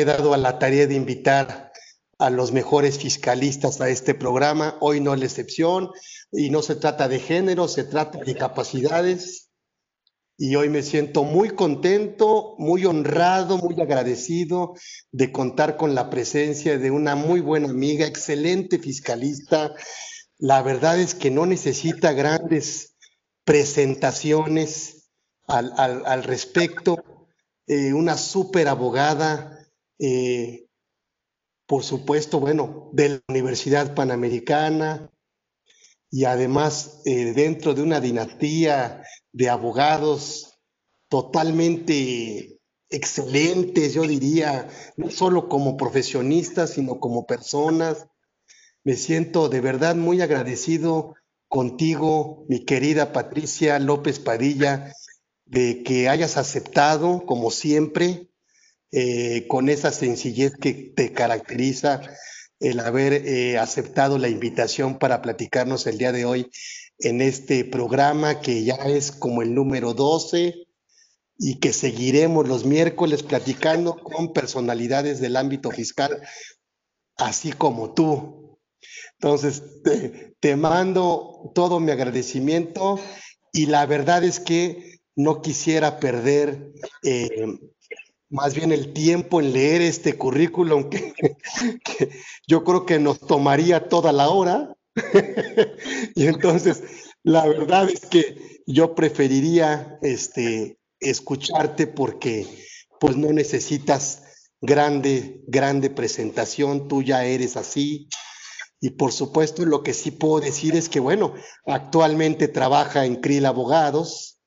he dado a la tarea de invitar a los mejores fiscalistas a este programa. Hoy no es la excepción y no se trata de género, se trata de capacidades. Y hoy me siento muy contento, muy honrado, muy agradecido de contar con la presencia de una muy buena amiga, excelente fiscalista. La verdad es que no necesita grandes presentaciones al, al respecto eh, una súper abogada, eh, por supuesto, bueno, de la Universidad Panamericana y además eh, dentro de una dinastía de abogados totalmente excelentes, yo diría, no solo como profesionistas, sino como personas. Me siento de verdad muy agradecido contigo, mi querida Patricia López Padilla, de que hayas aceptado, como siempre, eh, con esa sencillez que te caracteriza, el haber eh, aceptado la invitación para platicarnos el día de hoy en este programa que ya es como el número 12 y que seguiremos los miércoles platicando con personalidades del ámbito fiscal, así como tú. Entonces, te mando todo mi agradecimiento y la verdad es que no quisiera perder eh, más bien el tiempo en leer este currículum que, yo creo que nos tomaría toda la hora. y entonces, la verdad es que yo preferiría este, escucharte porque pues no necesitas grande, grande presentación, tú ya eres así. Y por supuesto, lo que sí puedo decir es que, bueno, actualmente trabaja en CRIL Abogados,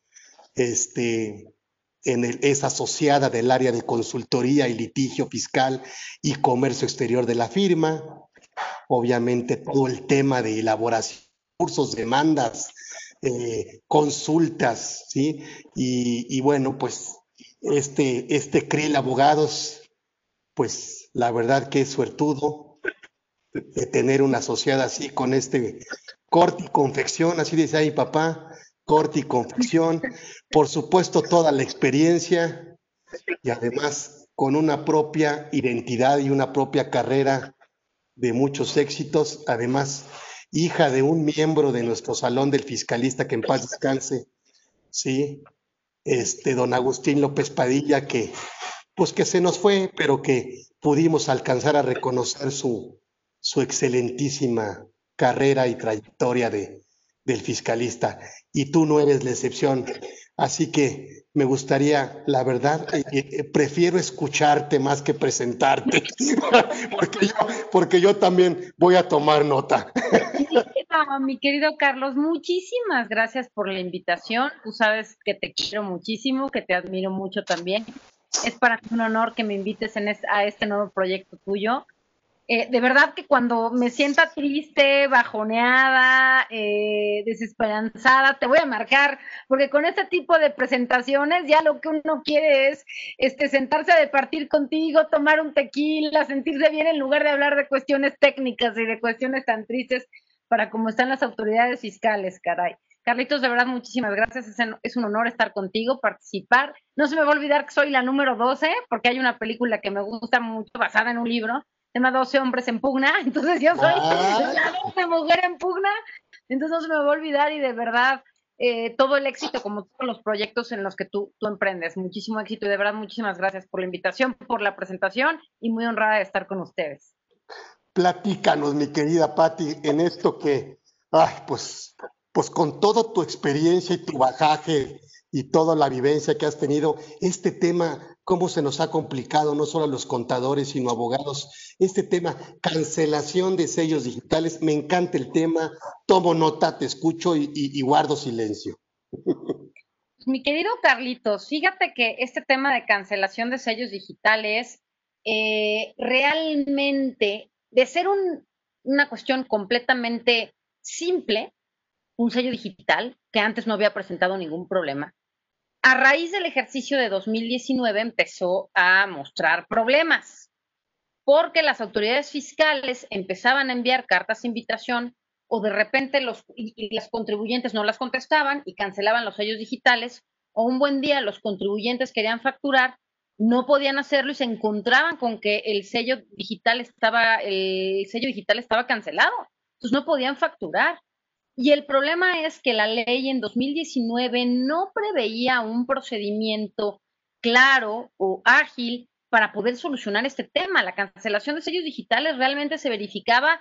este, en el, es asociada del área de consultoría y litigio fiscal y comercio exterior de la firma. Obviamente todo el tema de elaboración, cursos, demandas, eh, consultas, ¿sí? Y, bueno, pues este, este CRIL Abogados, pues la verdad que es suertudo de tener una asociada así con este corte y confección, así dice ahí papá, corte y confección, por supuesto toda la experiencia y además con una propia identidad y una propia carrera de muchos éxitos, además hija de un miembro de nuestro salón del fiscalista que en paz descanse, sí, este don Agustín López Padilla que pues que se nos fue, pero que pudimos alcanzar a reconocer su, su excelentísima carrera y trayectoria de, del fiscalista y tú no eres la excepción. Así que me gustaría, la verdad, eh, eh, prefiero escucharte más que presentarte, porque, yo, porque yo también voy a tomar nota. mi querido Carlos, muchísimas gracias por la invitación. Tú sabes que te quiero muchísimo, que te admiro mucho también. Es para mí un honor que me invites en a este nuevo proyecto tuyo. Eh, de verdad que cuando me sienta triste, bajoneada, eh, desesperanzada, te voy a marcar, porque con este tipo de presentaciones ya lo que uno quiere es este, sentarse a departir contigo, tomar un tequila, sentirse bien en lugar de hablar de cuestiones técnicas y de cuestiones tan tristes para como están las autoridades fiscales, caray. Carlitos, de verdad, muchísimas gracias. Es, un honor estar contigo, participar. No se me va a olvidar que soy la número 12, porque hay una película que me gusta mucho, basada en un libro, tema 12 hombres en pugna, entonces yo soy ah. la 12 mujer en pugna, entonces no se me va a olvidar y de verdad eh, todo el éxito como todos los proyectos en los que tú, tú emprendes, muchísimo éxito y de verdad muchísimas gracias por la invitación, por la presentación y muy honrada de estar con ustedes. Platícanos, mi querida Patti, en esto que, ay, pues, pues con toda tu experiencia y tu bajaje y toda la vivencia que has tenido, este tema cómo se nos ha complicado no solo a los contadores, sino a abogados. Este tema, cancelación de sellos digitales, me encanta el tema, tomo nota, te escucho y, guardo silencio. Mi querido Carlitos, fíjate que este tema de cancelación de sellos digitales eh, realmente, de ser una cuestión completamente simple, un sello digital que antes no había presentado ningún problema, a raíz del ejercicio de 2019 empezó a mostrar problemas, porque las autoridades fiscales empezaban a enviar cartas de invitación o de repente los, y, contribuyentes no las contestaban y cancelaban los sellos digitales, o un buen día los contribuyentes querían facturar, no podían hacerlo y se encontraban con que el sello digital estaba, el sello digital estaba cancelado. Entonces no podían facturar. Y el problema es que la ley en 2019 no preveía un procedimiento claro o ágil para poder solucionar este tema. La cancelación de sellos digitales realmente se verificaba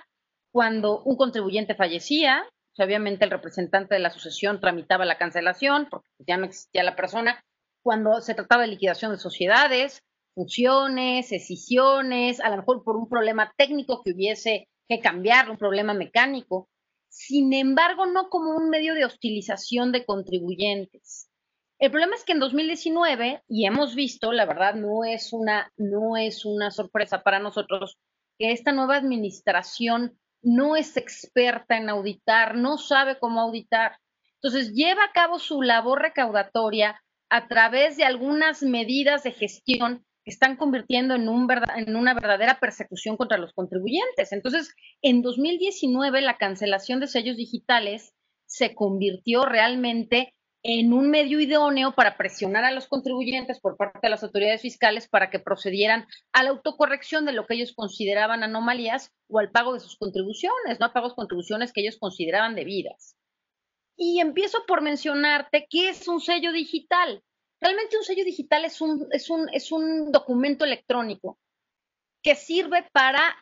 cuando un contribuyente fallecía, obviamente el representante de la asociación tramitaba la cancelación porque ya no existía la persona, cuando se trataba de liquidación de sociedades, fusiones, escisiones, a lo mejor por un problema técnico que hubiese que cambiar, un problema mecánico. Sin embargo, no como un medio de hostilización de contribuyentes. El problema es que en 2019, y hemos visto, la verdad no es una, no es una sorpresa para nosotros, que esta nueva administración no es experta en auditar, no sabe cómo auditar. Entonces, lleva a cabo su labor recaudatoria a través de algunas medidas de gestión están convirtiendo en, un en una verdadera persecución contra los contribuyentes. Entonces, en 2019, la cancelación de sellos digitales se convirtió realmente en un medio idóneo para presionar a los contribuyentes por parte de las autoridades fiscales para que procedieran a la autocorrección de lo que ellos consideraban anomalías o al pago de sus contribuciones, no a pagos contribuciones que ellos consideraban debidas. Y empiezo por mencionarte qué es un sello digital. Realmente un sello digital es un, es un, es un documento electrónico que sirve para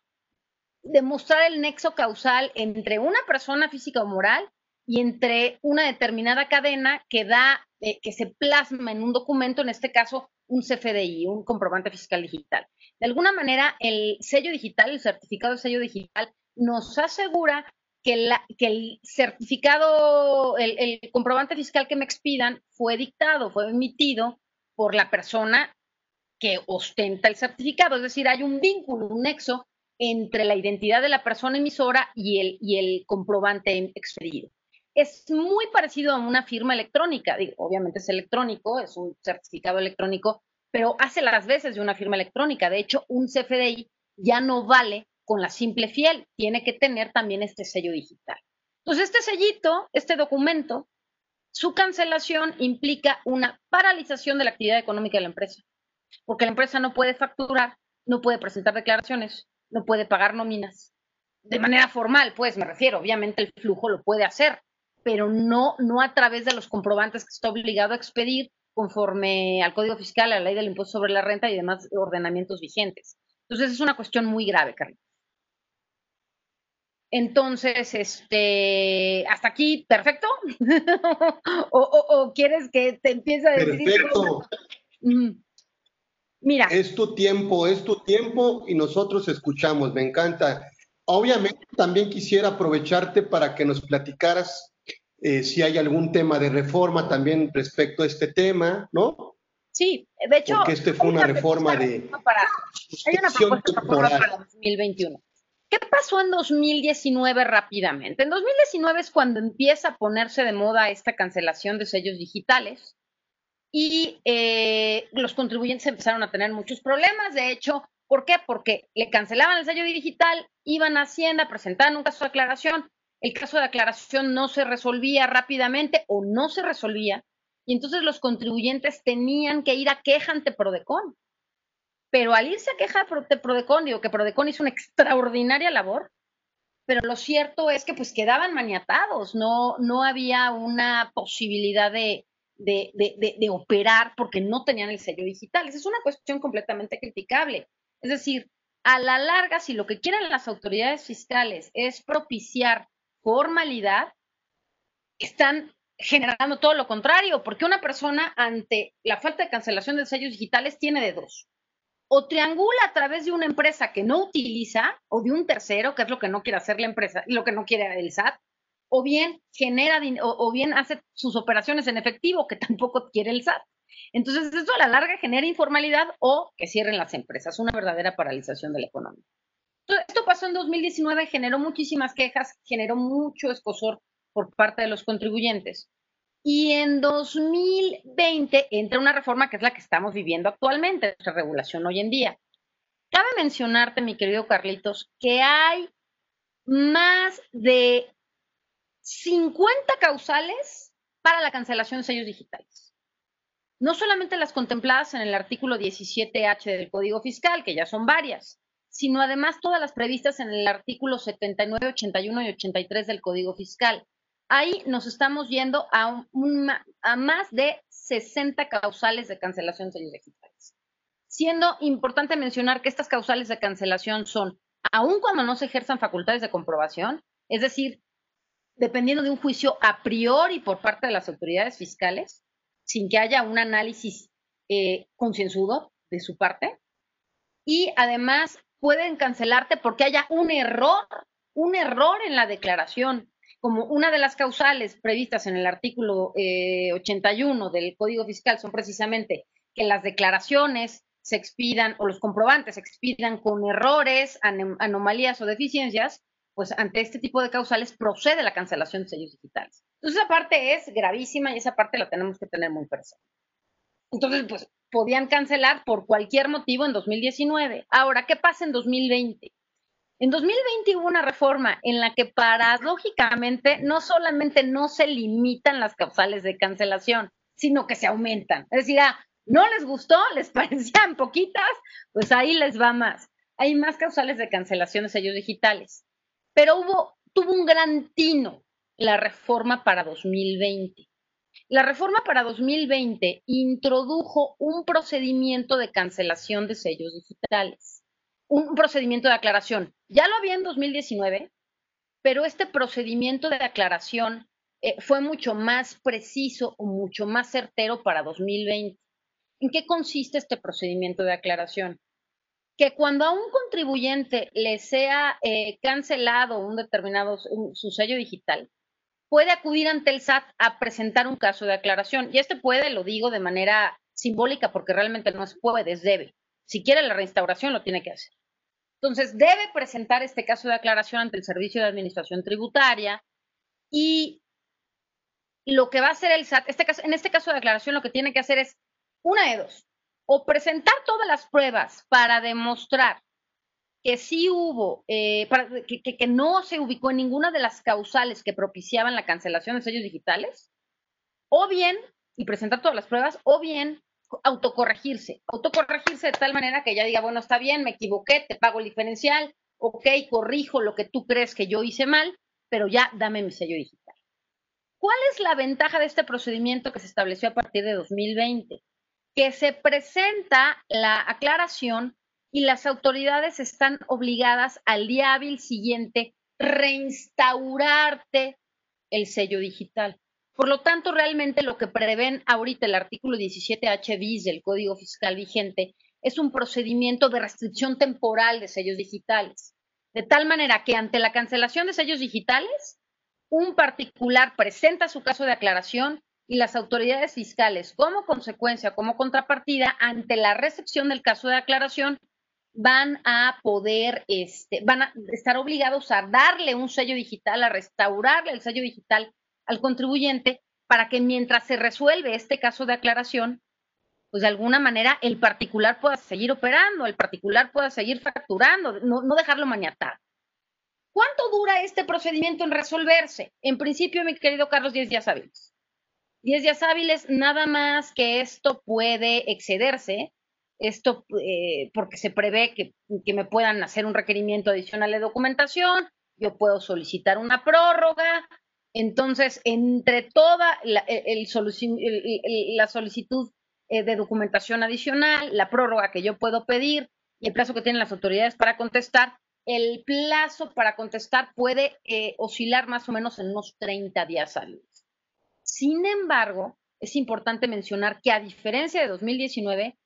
demostrar el nexo causal entre una persona física o moral y entre una determinada cadena que da, eh, que se plasma en un documento, en este caso un CFDI, un comprobante fiscal digital. De alguna manera, el sello digital, el certificado de sello digital, nos asegura que, la, que el certificado, el, comprobante fiscal que me expidan fue dictado, fue emitido por la persona que ostenta el certificado. Es decir, hay un vínculo, un nexo entre la identidad de la persona emisora y el, y el comprobante expedido es muy parecido a una firma electrónica. obviamente es electrónico, es un certificado electrónico, pero hace las veces de una firma electrónica. De hecho, un CFDI ya no vale con la simple fiel, tiene que tener también este sello digital. Entonces, este sellito, este documento, su cancelación implica una paralización de la actividad económica de la empresa, porque la empresa no puede facturar, no puede presentar declaraciones, no puede pagar nóminas. De manera formal, pues me refiero, obviamente el flujo lo puede hacer, pero no, no a través de los comprobantes que está obligado a expedir conforme al Código Fiscal, a la ley del impuesto sobre la renta y demás ordenamientos vigentes. Entonces es una cuestión muy grave, Carlos. Entonces, este, hasta aquí, perfecto. o, quieres que te empiece a decir? Perfecto. Mira. Es tu tiempo, es tu tiempo y nosotros escuchamos, me encanta. Obviamente también quisiera aprovecharte para que nos platicaras eh, si hay algún tema de reforma también respecto a este tema, ¿no? Sí, de hecho. Porque este fue una reforma de. hay una propuesta para 2021. ¿Qué pasó en 2019 rápidamente? En 2019 es cuando empieza a ponerse de moda esta cancelación de sellos digitales y eh, los contribuyentes empezaron a tener muchos problemas. De hecho, ¿por qué? Porque le cancelaban el sello digital, iban a Hacienda, presentaban un caso de aclaración, el caso de aclaración no se resolvía rápidamente o no se resolvía, y entonces los contribuyentes tenían que ir a queja ante Prodecon. Pero al irse a queja ante Prodecon, digo que Prodecon hizo una extraordinaria labor, pero lo cierto es que pues quedaban maniatados, no, no había una posibilidad de, de, de, de, operar porque no tenían el sello digital. Esa es una cuestión completamente criticable. Es decir, a la larga, si lo que quieren las autoridades fiscales es propiciar formalidad, están generando todo lo contrario, porque una persona ante la falta de cancelación de sellos digitales tiene de dos. O triangula a través de una empresa que no utiliza, o de un tercero, que es lo que no quiere hacer la empresa, lo que no quiere el SAT, o bien genera o, bien hace sus operaciones en efectivo, que tampoco quiere el SAT. Entonces, eso a la larga genera informalidad o que cierren las empresas, una verdadera paralización de la economía. Esto pasó en 2019, generó muchísimas quejas, generó mucho escosor por parte de los contribuyentes. Y en 2020 entra una reforma que es la que estamos viviendo actualmente, nuestra regulación hoy en día. Cabe mencionarte, mi querido Carlitos, que hay más de 50 causales para la cancelación de sellos digitales. no solamente las contempladas en el artículo 17H del Código Fiscal, que ya son varias, sino además todas las previstas en el artículo 79, 81 y 83 del Código Fiscal. Ahí nos estamos yendo a, a más de 60 causales de cancelación digitales. Siendo importante mencionar que estas causales de cancelación son, aun cuando no se ejerzan facultades de comprobación, es decir, dependiendo de un juicio a priori por parte de las autoridades fiscales, sin que haya un análisis eh, concienzudo de su parte. Y además pueden cancelarte porque haya un error, un error en la declaración, como una de las causales previstas en el artículo 81 eh, del Código Fiscal son precisamente que las declaraciones se expidan o los comprobantes se expidan con errores, anomalías o deficiencias, pues ante este tipo de causales procede la cancelación de sellos digitales. Entonces esa parte es gravísima y esa parte la tenemos que tener muy presente. Entonces, pues podían cancelar por cualquier motivo en 2019. Ahora, ¿qué pasa en 2020? En 2020 hubo una reforma en la que paradójicamente no solamente no se limitan las causales de cancelación, sino que se aumentan. Es decir, ah, no les gustó, les parecían poquitas, pues ahí les va más. Hay más causales de cancelación de sellos digitales. Pero hubo, tuvo un gran tino la reforma para 2020. La reforma para 2020 introdujo un procedimiento de cancelación de sellos digitales, un procedimiento de aclaración. Ya lo había en 2019, pero este procedimiento de aclaración eh, fue mucho más preciso o mucho más certero para 2020. ¿En qué consiste este procedimiento de aclaración? Que cuando a un contribuyente le sea eh, cancelado un determinado su sello digital, puede acudir ante el SAT a presentar un caso de aclaración. Y este puede, lo digo de manera simbólica porque realmente no es puede, es debe. Si quiere la reinstauración, lo tiene que hacer. Entonces, debe presentar este caso de aclaración ante el Servicio de Administración Tributaria y lo que va a hacer el SAT, este caso, en este caso de aclaración, lo que tiene que hacer es una de dos, o presentar todas las pruebas para demostrar que sí hubo, eh, que, no se ubicó en ninguna de las causales que propiciaban la cancelación de sellos digitales, o bien, y presentar todas las pruebas, o bien autocorregirse, autocorregirse de tal manera que ya diga, bueno, está bien, me equivoqué, te pago el diferencial, ok, corrijo lo que tú crees que yo hice mal, pero ya dame mi sello digital. ¿Cuál es la ventaja de este procedimiento que se estableció a partir de 2020? Que se presenta la aclaración y las autoridades están obligadas al día hábil siguiente reinstaurarte el sello digital. Por lo tanto, realmente lo que prevén ahorita el artículo 17H bis del Código Fiscal vigente es un procedimiento de restricción temporal de sellos digitales. De tal manera que ante la cancelación de sellos digitales, un particular presenta su caso de aclaración y las autoridades fiscales, como consecuencia, como contrapartida, ante la recepción del caso de aclaración, van a poder, este, van a estar obligados a darle un sello digital, a restaurarle el sello digital al contribuyente para que mientras se resuelve este caso de aclaración, pues de alguna manera el particular pueda seguir operando, el particular pueda seguir facturando, no, dejarlo maniatar. ¿Cuánto dura este procedimiento en resolverse? En principio, mi querido Carlos, 10 días hábiles. 10 días hábiles, nada más que esto puede excederse esto eh, porque se prevé que, me puedan hacer un requerimiento adicional de documentación, yo puedo solicitar una prórroga. Entonces, entre toda la, el, la solicitud eh, de documentación adicional, la prórroga que yo puedo pedir y el plazo que tienen las autoridades para contestar, el plazo para contestar puede eh, oscilar más o menos en unos 30 días hábiles. Sin embargo, es importante mencionar que a diferencia de 2019,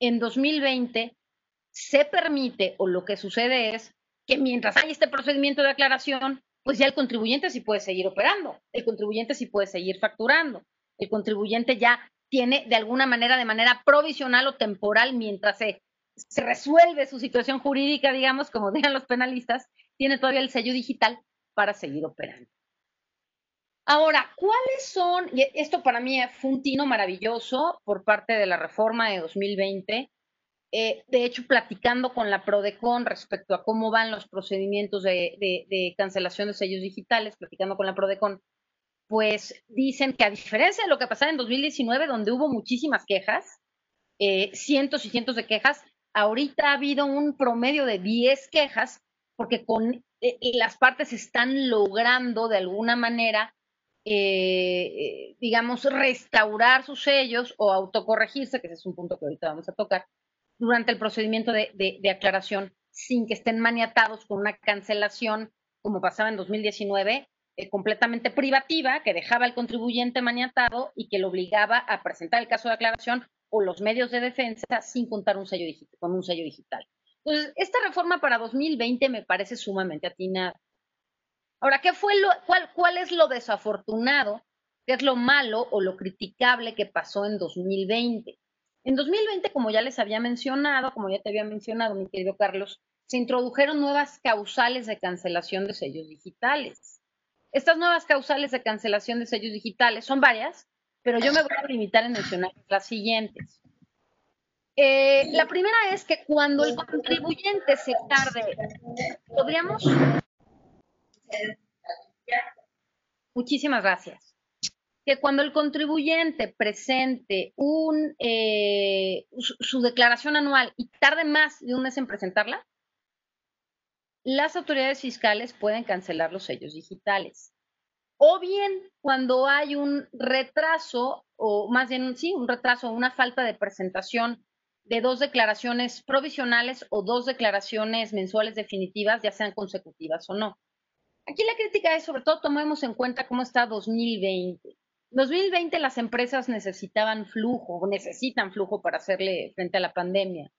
en 2020 se permite o lo que sucede es que mientras hay este procedimiento de aclaración, pues ya el contribuyente sí puede seguir operando, el contribuyente sí puede seguir facturando, el contribuyente ya tiene de alguna manera, de manera provisional o temporal, mientras se, se resuelve su situación jurídica, digamos, como digan los penalistas, tiene todavía el sello digital para seguir operando. Ahora, ¿cuáles son? Y esto para mí fue un tino maravilloso por parte de la reforma de 2020. Eh, de hecho, platicando con la PRODECON respecto a cómo van los procedimientos de, cancelación de sellos digitales, platicando con la PRODECON, pues dicen que a diferencia de lo que pasaba en 2019, donde hubo muchísimas quejas, eh, cientos y cientos de quejas, ahorita ha habido un promedio de 10 quejas, porque con eh, las partes están logrando de alguna manera, eh, digamos, restaurar sus sellos o autocorregirse, que ese es un punto que ahorita vamos a tocar, durante el procedimiento de aclaración sin que estén maniatados con una cancelación como pasaba en 2019, eh, completamente privativa, que dejaba al contribuyente maniatado y que lo obligaba a presentar el caso de aclaración o los medios de defensa sin contar un sello digital, con un sello digital. Entonces, esta reforma para 2020 me parece sumamente atinada. Ahora, ¿qué fue lo, cuál, ¿cuál es lo desafortunado? ¿Qué es lo malo o lo criticable que pasó en 2020? En 2020, como ya les había mencionado, como ya te había mencionado, mi querido Carlos, se introdujeron nuevas causales de cancelación de sellos digitales. Estas nuevas causales de cancelación de sellos digitales son varias, pero yo me voy a limitar en mencionar las siguientes. Eh, la primera es que cuando el contribuyente se tarde, podríamos... Muchísimas gracias que cuando el contribuyente presente eh, su, declaración anual y tarde más de un mes en presentarla, las autoridades fiscales pueden cancelar los sellos digitales. O bien cuando hay un retraso, o más bien sí, un retraso, una falta de presentación de dos declaraciones provisionales o dos declaraciones mensuales definitivas, ya sean consecutivas o no. Aquí la crítica es, sobre todo, tomemos en cuenta cómo está 2020. 2020 las empresas necesitaban flujo, necesitan flujo para hacerle frente a la pandemia.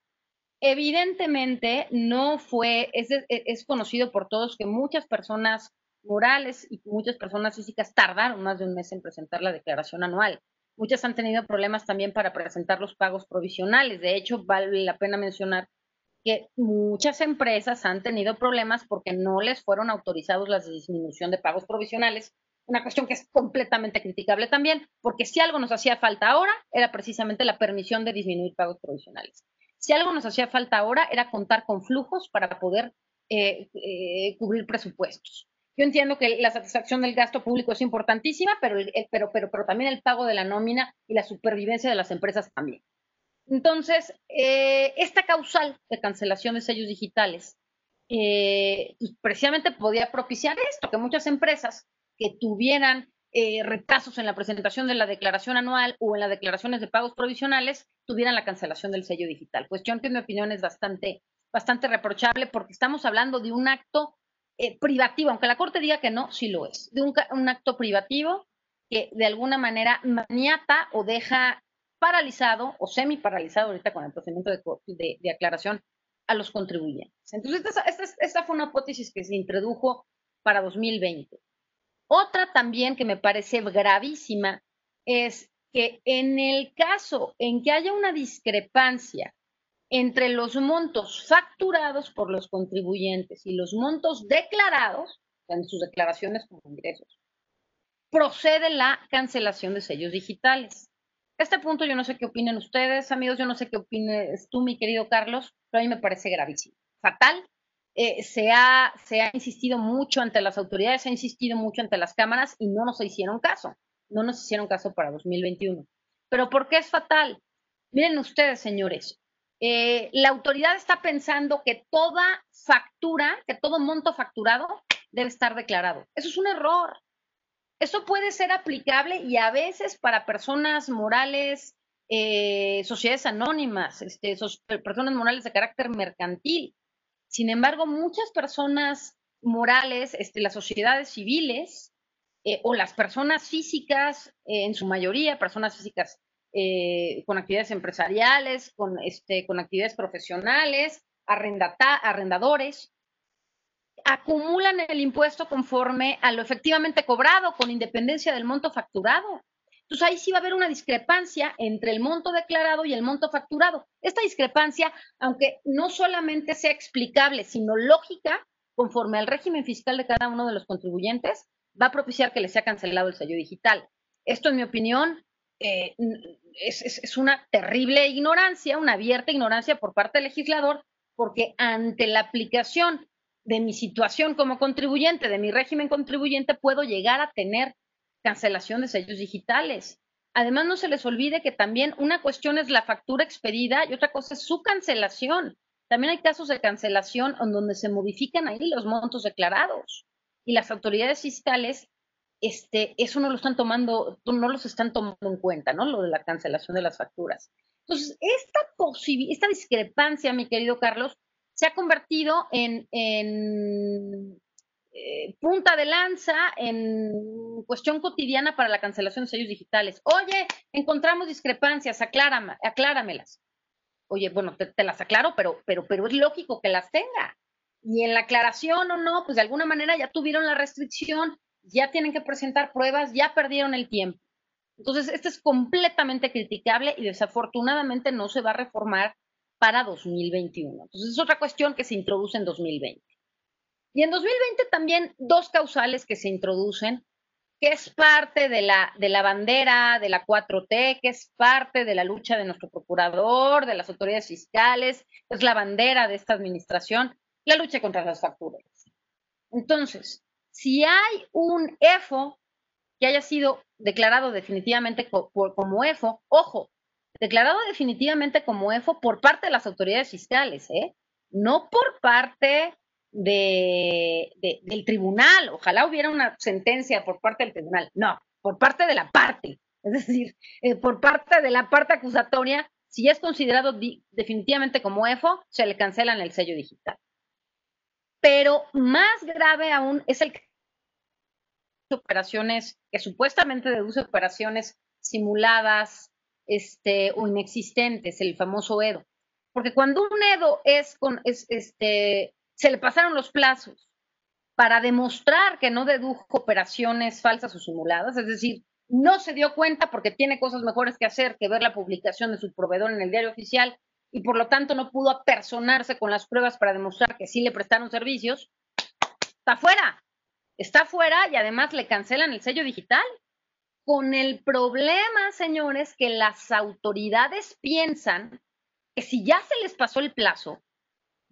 Evidentemente no fue, es, es, conocido por todos que muchas personas morales y muchas personas físicas tardaron más de un mes en presentar la declaración anual. Muchas han tenido problemas también para presentar los pagos provisionales. De hecho, vale la pena mencionar que muchas empresas han tenido problemas porque no les fueron autorizados la disminución de pagos provisionales una cuestión que es completamente criticable también, porque si algo nos hacía falta ahora era precisamente la permisión de disminuir pagos provisionales. Si algo nos hacía falta ahora era contar con flujos para poder eh, eh, cubrir presupuestos. Yo entiendo que la satisfacción del gasto público es importantísima, pero, pero, pero, pero también el pago de la nómina y la supervivencia de las empresas también. Entonces, eh, esta causal de cancelación de sellos digitales, pues, precisamente podía propiciar esto, que muchas empresas que tuvieran eh, retrasos en la presentación de la declaración anual o en las declaraciones de pagos provisionales, tuvieran la cancelación del sello digital. Cuestión que en mi opinión es bastante, bastante reprochable porque estamos hablando de un acto eh, privativo, aunque la Corte diga que no, sí lo es, de un, acto privativo que de alguna manera maniata o deja paralizado o semi paralizado ahorita con el procedimiento de, de, aclaración a los contribuyentes. Entonces, esta, esta, esta, fue una hipótesis que se introdujo para 2020. Otra también que me parece gravísima es que en el caso en que haya una discrepancia entre los montos facturados por los contribuyentes y los montos declarados en sus declaraciones como ingresos, procede la cancelación de sellos digitales. Este punto yo no sé qué opinen ustedes, amigos, yo no sé qué opines tú, mi querido Carlos, pero a mí me parece gravísimo. Fatal, eh, se, ha, se ha insistido mucho ante las autoridades, se ha insistido mucho ante las cámaras y no nos hicieron caso. No nos hicieron caso para 2021. Pero ¿por qué es fatal? Miren ustedes, señores, eh, la autoridad está pensando que toda factura, que todo monto facturado debe estar declarado. Eso es un error. Eso puede ser aplicable y a veces para personas morales, eh, sociedades anónimas, este, personas morales de carácter mercantil. Sin embargo, muchas personas morales, este, las sociedades civiles eh, o las personas físicas, eh, en su mayoría, personas físicas eh, con actividades empresariales, con, este, con actividades profesionales, arrendadores, acumulan el impuesto conforme a lo efectivamente cobrado, con independencia del monto facturado. Entonces ahí sí va a haber una discrepancia entre el monto declarado y el monto facturado. Esta discrepancia, aunque no solamente sea explicable, sino lógica, conforme al régimen fiscal de cada uno de los contribuyentes, va a propiciar que le sea cancelado el sello digital. Esto, en mi opinión, eh, es, una terrible ignorancia, una abierta ignorancia por parte del legislador, porque ante la aplicación de mi situación como contribuyente, de mi régimen contribuyente, puedo llegar a tener cancelación de sellos digitales. Además, no se les olvide que también una cuestión es la factura expedida y otra cosa es su cancelación. También hay casos de cancelación en donde se modifican ahí los montos declarados y las autoridades fiscales, este, eso no lo están tomando, no los están tomando en cuenta, ¿no? Lo de la cancelación de las facturas. Entonces, esta, esta discrepancia, mi querido Carlos, se ha convertido en, eh, punta de lanza, en cuestión cotidiana para la cancelación de sellos digitales. Oye, encontramos discrepancias, acláramelas. Oye, bueno, te, las aclaro, pero, pero, pero es lógico que las tenga. Y en la aclaración o no, pues de alguna manera ya tuvieron la restricción, ya tienen que presentar pruebas, ya perdieron el tiempo. Entonces, este es completamente criticable y desafortunadamente no se va a reformar para 2021. Entonces, es otra cuestión que se introduce en 2020. Y en 2020 también dos causales que se introducen, que es parte de la, de la bandera de la 4T, que es parte de la lucha de nuestro procurador, de las autoridades fiscales, es la bandera de esta administración, la lucha contra las facturas. Entonces, si hay un EFO que haya sido declarado definitivamente como EFO, ojo, declarado definitivamente como EFO por parte de las autoridades fiscales, ¿eh? no por parte de, del tribunal. Ojalá hubiera una sentencia por parte del tribunal. No, por parte de la parte. Es decir, eh, por parte de la parte acusatoria, si es considerado definitivamente como EFO, se le cancelan el sello digital. Pero más grave aún es el operaciones que supuestamente deduce operaciones simuladas este, o inexistentes, el famoso EDO. Porque cuando un EDO es, con, es, este, se le pasaron los plazos para demostrar que no dedujo operaciones falsas o simuladas, es decir, no se dio cuenta porque tiene cosas mejores que hacer que ver la publicación de su proveedor en el diario oficial y por lo tanto no pudo apersonarse con las pruebas para demostrar que sí le prestaron servicios, está fuera, está fuera y además le cancelan el sello digital. Con el problema, señores, que las autoridades piensan que si ya se les pasó el plazo,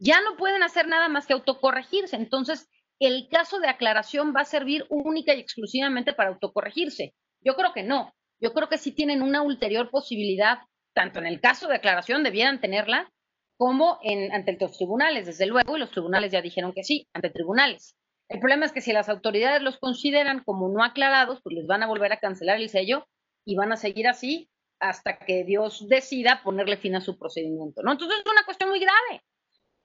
ya no pueden hacer nada más que autocorregirse. Entonces, el caso de aclaración va a servir única y exclusivamente para autocorregirse. Yo creo que no. Yo creo que sí tienen una ulterior posibilidad, tanto en el caso de aclaración debieran tenerla, como en, ante los tribunales, desde luego, y los tribunales ya dijeron que sí, ante tribunales. El problema es que si las autoridades los consideran como no aclarados, pues les van a volver a cancelar el sello y van a seguir así hasta que Dios decida ponerle fin a su procedimiento, ¿no? Entonces es una cuestión muy grave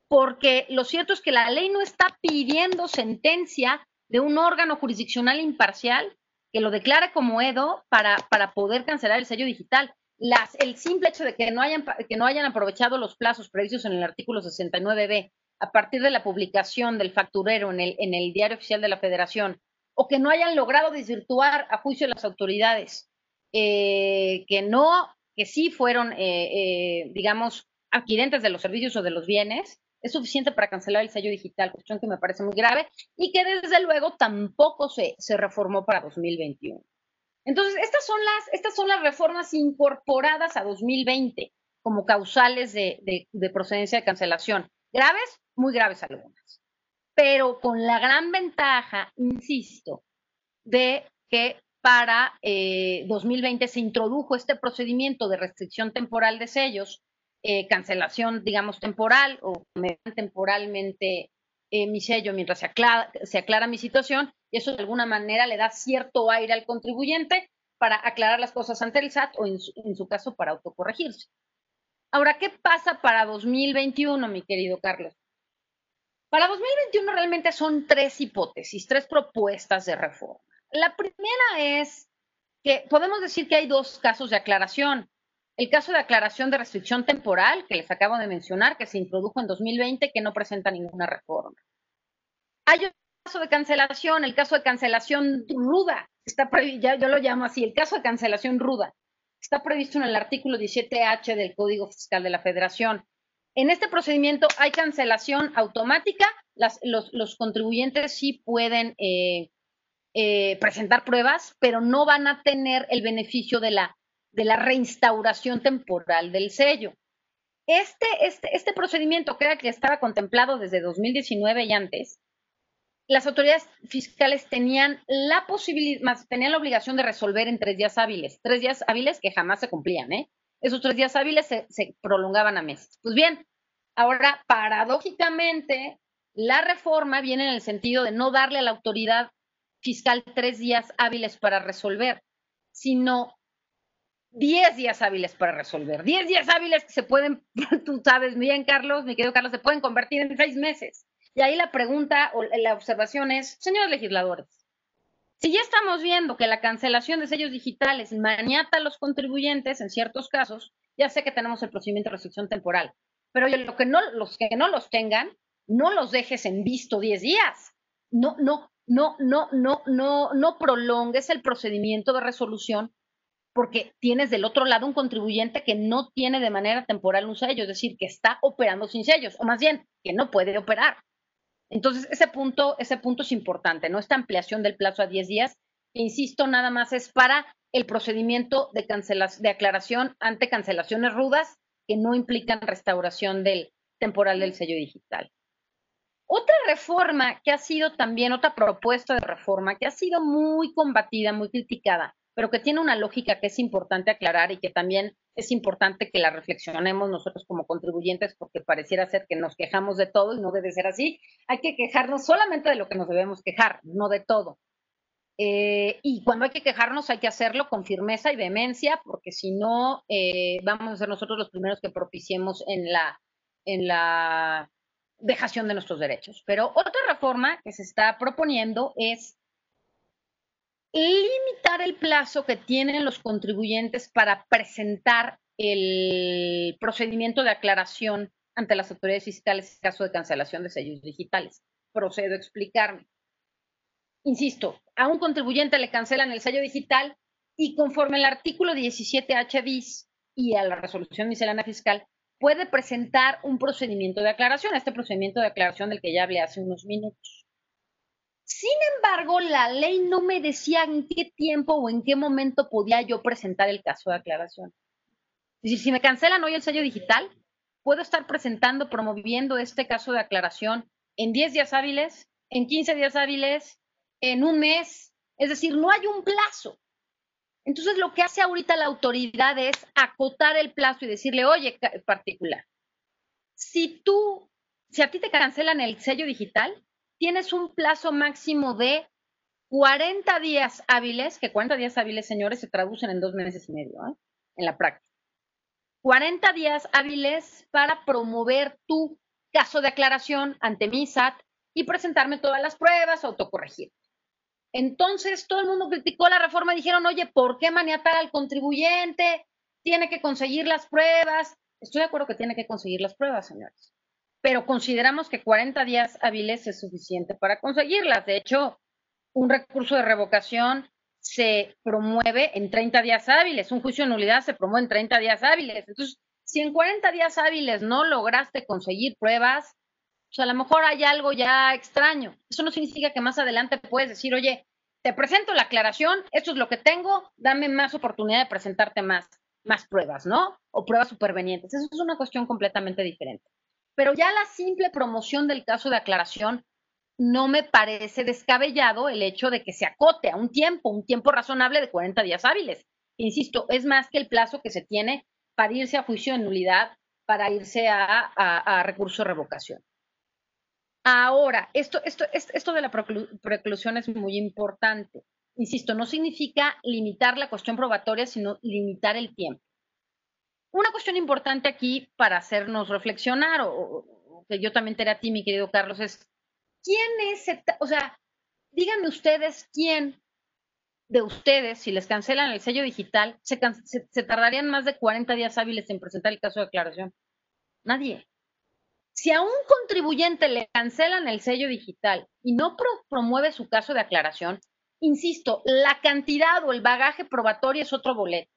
porque lo cierto es que la ley no está pidiendo sentencia de un órgano jurisdiccional imparcial que lo declare como EDO para, para poder cancelar el sello digital. Las, el simple hecho de que no, hayan, que no hayan aprovechado los plazos previstos en el artículo 69b a partir de la publicación del facturero en el, en el diario oficial de la federación, o que no hayan logrado desvirtuar a juicio de las autoridades, eh, que no, que sí fueron, eh, eh, digamos, adquirentes de los servicios o de los bienes, es suficiente para cancelar el sello digital, cuestión que me parece muy grave y que desde luego tampoco se, se reformó para 2021. Entonces, estas son, las, estas son las reformas incorporadas a 2020 como causales de, de, procedencia de cancelación. Graves, muy graves algunas, pero con la gran ventaja, insisto, de que para 2020 eh, se introdujo este procedimiento de restricción temporal de sellos eh, cancelación, digamos, temporal o me temporalmente eh, mi sello mientras se aclara, se aclara mi situación y eso de alguna manera le da cierto aire al contribuyente para aclarar las cosas ante el SAT o en su, en su caso para autocorregirse. Ahora, ¿qué pasa para 2021, mi querido Carlos? Para 2021 realmente son tres hipótesis, tres propuestas de reforma. La primera es que podemos decir que hay dos casos de aclaración. El caso de aclaración de restricción temporal que les acabo de mencionar, que se introdujo en 2020, que no presenta ninguna reforma. Hay un caso de cancelación, el caso de cancelación ruda, está yo lo llamo así, el caso de cancelación ruda, está previsto en el artículo 17H del Código Fiscal de la Federación. En este procedimiento hay cancelación automática, los, contribuyentes sí pueden eh, eh, presentar pruebas, pero no van a tener el beneficio de la de la reinstauración temporal del sello. Este, este, este procedimiento, que era que estaba contemplado desde 2019 y antes, las autoridades fiscales tenían la posibilidad, más tenían la obligación de resolver en tres días hábiles, tres días hábiles que jamás se cumplían, ¿eh? Esos tres días hábiles se, se prolongaban a meses. Pues bien, ahora paradójicamente la reforma viene en el sentido de no darle a la autoridad fiscal tres días hábiles para resolver, sino diez días hábiles para resolver. Diez días hábiles que se pueden, tú sabes bien, Carlos, mi querido Carlos, se pueden convertir en seis meses. Y ahí la pregunta o la observación es, señores legisladores, si ya estamos viendo que la cancelación de sellos digitales maniata a los contribuyentes en ciertos casos, ya sé que tenemos el procedimiento de restricción temporal, pero lo que no, los que no los tengan, no los dejes en visto 10 días. No, no, no, no, no, no, no prolongues el procedimiento de resolución porque tienes del otro lado un contribuyente que no tiene de manera temporal un sello, es decir, que está operando sin sellos, o más bien, que no puede operar. Entonces, ese punto, ese punto es importante, ¿no? Esta ampliación del plazo a 10 días, insisto, nada más es para el procedimiento de, de aclaración ante cancelaciones rudas que no implican restauración del temporal del sello digital. Otra reforma que ha sido también, otra propuesta de reforma que ha sido muy combatida, muy criticada, pero que tiene una lógica que es importante aclarar y que también es importante que la reflexionemos nosotros como contribuyentes, porque pareciera ser que nos quejamos de todo y no debe ser así. Hay que quejarnos solamente de lo que nos debemos quejar, no de todo. Eh, y cuando hay que quejarnos hay que hacerlo con firmeza y vehemencia, porque si no, eh, vamos a ser nosotros los primeros que propiciemos en la, en la dejación de nuestros derechos. Pero otra reforma que se está proponiendo es limitar el plazo que tienen los contribuyentes para presentar el procedimiento de aclaración ante las autoridades fiscales en caso de cancelación de sellos digitales. Procedo a explicarme. Insisto, a un contribuyente le cancelan el sello digital y conforme al artículo 17H bis y a la resolución miscelánea fiscal, puede presentar un procedimiento de aclaración, este procedimiento de aclaración del que ya hablé hace unos minutos. Sin embargo, la ley no me decía en qué tiempo o en qué momento podía yo presentar el caso de aclaración. Es decir, si me cancelan hoy el sello digital, puedo estar presentando, promoviendo este caso de aclaración en 10 días hábiles, en 15 días hábiles, en un mes. Es decir, no hay un plazo. Entonces, lo que hace ahorita la autoridad es acotar el plazo y decirle, oye, particular, si tú, si a ti te cancelan el sello digital, tienes un plazo máximo de 40 días hábiles, que 40 días hábiles, señores, se traducen en dos meses y medio, ¿eh? en la práctica. 40 días hábiles para promover tu caso de aclaración ante MISAT y presentarme todas las pruebas, autocorregir. Entonces todo el mundo criticó la reforma y dijeron, oye, ¿por qué maniatar al contribuyente? Tiene que conseguir las pruebas. Estoy de acuerdo que tiene que conseguir las pruebas, señores. Pero consideramos que 40 días hábiles es suficiente para conseguirlas. De hecho, un recurso de revocación se promueve en 30 días hábiles. Un juicio de nulidad se promueve en 30 días hábiles. Entonces, si en 40 días hábiles no lograste conseguir pruebas, pues a lo mejor hay algo ya extraño. Eso no significa que más adelante puedes decir, oye, te presento la aclaración, esto es lo que tengo, dame más oportunidad de presentarte más, más pruebas, ¿no? O pruebas supervenientes. Eso es una cuestión completamente diferente. Pero ya la simple promoción del caso de aclaración no me parece descabellado el hecho de que se acote a un tiempo, un tiempo razonable de 40 días hábiles. Insisto, es más que el plazo que se tiene para irse a juicio de nulidad, para irse a, a recurso de revocación. Ahora, esto, esto, esto de la preclusión es muy importante. Insisto, no significa limitar la cuestión probatoria, sino limitar el tiempo. Una cuestión importante aquí para hacernos reflexionar, o, que yo también te a ti, mi querido Carlos, es quién es, o sea, díganme ustedes quién de ustedes, si les cancelan el sello digital, se, tardarían más de 40 días hábiles en presentar el caso de aclaración. Nadie. Si a un contribuyente le cancelan el sello digital y no promueve su caso de aclaración, insisto, la cantidad o el bagaje probatorio es otro boleto.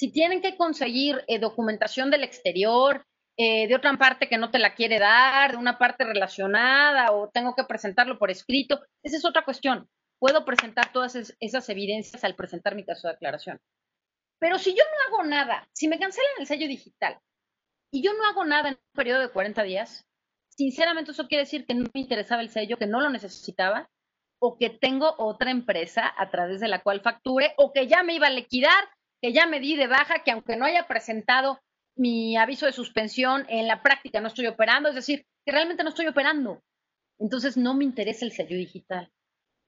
Si tienen que conseguir eh, documentación del exterior, eh, de otra parte que no te la quiere dar, de una parte relacionada o tengo que presentarlo por escrito, esa es otra cuestión. Puedo presentar todas esas evidencias al presentar mi caso de aclaración. Pero si yo no hago nada, si me cancelan el sello digital y yo no hago nada en un periodo de 40 días, sinceramente eso quiere decir que no me interesaba el sello, que no lo necesitaba, o que tengo otra empresa a través de la cual facture, o que ya me iba a liquidar, que ya me di de baja, que aunque no haya presentado mi aviso de suspensión, en la práctica no estoy operando, es decir, que realmente no estoy operando. Entonces no me interesa el sello digital.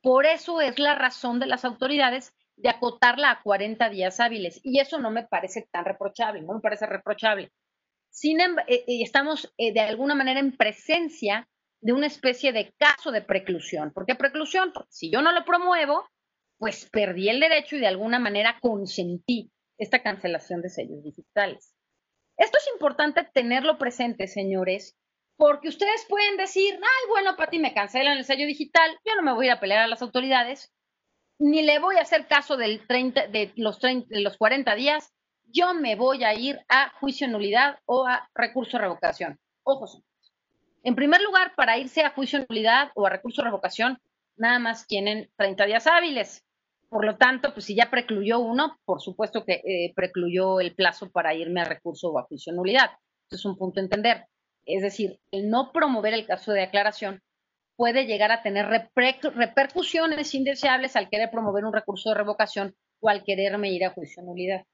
Por eso es la razón de las autoridades de acotarla a 40 días hábiles. Y eso no me parece tan reprochable, no me parece reprochable. Sin eh, eh, estamos eh, de alguna manera en presencia de una especie de caso de preclusión. ¿Por qué preclusión? Porque si yo no lo promuevo, pues perdí el derecho y de alguna manera consentí esta cancelación de sellos digitales. Esto es importante tenerlo presente, señores, porque ustedes pueden decir, ay, bueno, Pati, me cancelan el sello digital, yo no me voy a ir a pelear a las autoridades, ni le voy a hacer caso del 30, de, los 30, de los 40 días, yo me voy a ir a juicio de nulidad o a recurso de revocación. Ojo, en primer lugar, para irse a juicio de nulidad o a recurso de revocación, nada más tienen 30 días hábiles. Por lo tanto, pues si ya precluyó uno, por supuesto que eh, precluyó el plazo para irme a recurso o a juicio nulidad. Es un punto a entender. Es decir, el no promover el caso de aclaración puede llegar a tener repercusiones indeseables al querer promover un recurso de revocación o al quererme ir a juicio nulidad.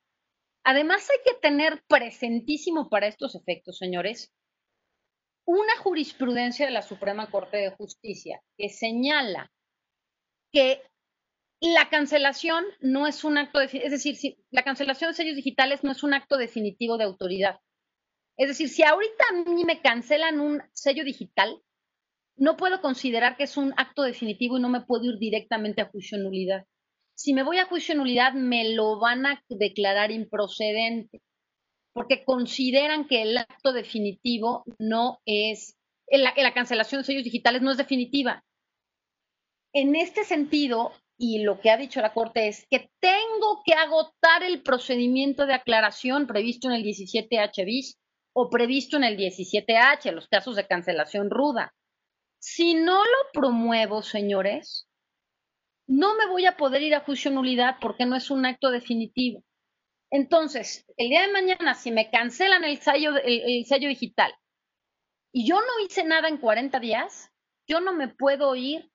Además, hay que tener presentísimo para estos efectos, señores, una jurisprudencia de la Suprema Corte de Justicia que señala que la cancelación no es un acto, de, es decir, la cancelación de sellos digitales no es un acto definitivo de autoridad. Es decir, si ahorita a mí me cancelan un sello digital, no puedo considerar que es un acto definitivo y no me puedo ir directamente a juicio nulidad. Si me voy a juicio nulidad, me lo van a declarar improcedente, porque consideran que el acto definitivo no es, la, la cancelación de sellos digitales no es definitiva. En este sentido, y lo que ha dicho la Corte es que tengo que agotar el procedimiento de aclaración previsto en el 17H bis o previsto en el 17H, los casos de cancelación ruda. Si no lo promuevo, señores, no me voy a poder ir a juicio nulidad porque no es un acto definitivo. Entonces, el día de mañana, si me cancelan el sello, el, sello digital y yo no hice nada en 40 días, yo no me puedo ir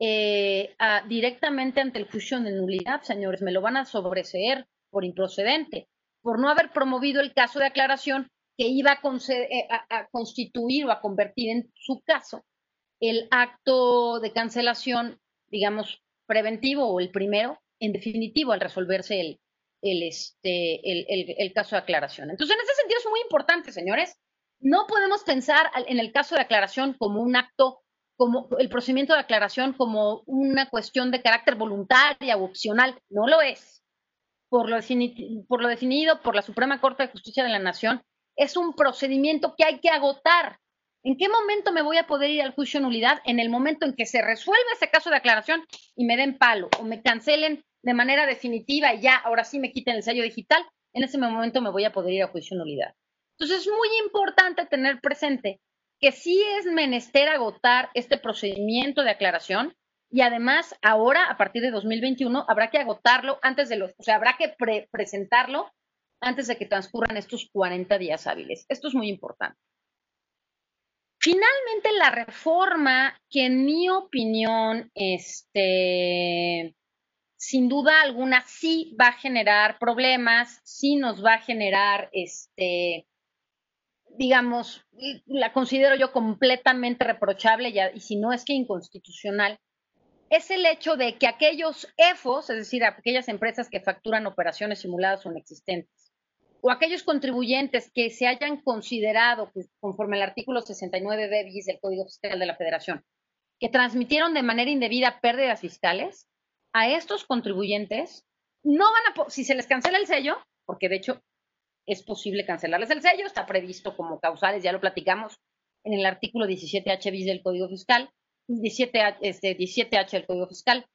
eh, directamente ante el juicio de nulidad, señores. Me lo van a sobreseer por improcedente, por no haber promovido el caso de aclaración que iba eh, a, constituir o a convertir en su caso el acto de cancelación, digamos, preventivo o el primero, en definitivo, al resolverse el, el, este, el, caso de aclaración. Entonces, en ese sentido es muy importante, señores. No podemos pensar en el caso de aclaración como un acto, como el procedimiento de aclaración como una cuestión de carácter voluntaria o opcional. No lo es. Por lo, por lo definido por la Suprema Corte de Justicia de la Nación, es un procedimiento que hay que agotar. ¿En qué momento me voy a poder ir al juicio de nulidad? En el momento en que se resuelva ese caso de aclaración y me den palo o me cancelen de manera definitiva y ya, ahora sí me quiten el sello digital, en ese momento me voy a poder ir a juicio de nulidad. Entonces es muy importante tener presente que sí es menester agotar este procedimiento de aclaración y además ahora, a partir de 2021, habrá que agotarlo antes de los, o sea, habrá que presentarlo antes de que transcurran estos 40 días hábiles. Esto es muy importante. Finalmente, la reforma que en mi opinión, este, sin duda alguna, sí va a generar problemas, sí nos va a generar, este, digamos, la considero yo completamente reprochable y si no es que inconstitucional, es el hecho de que aquellos EFOS, es decir, aquellas empresas que facturan operaciones simuladas o inexistentes, o aquellos contribuyentes que se hayan considerado, conforme al artículo 69 de bis del Código Fiscal de la Federación, que transmitieron de manera indebida pérdidas fiscales, a estos contribuyentes no van a, si se les cancela el sello, porque de hecho es posible cancelarles el sello, está previsto como causales, ya lo platicamos en el artículo 17H bis del Código Fiscal, 17H, este, 17H del Código Fiscal.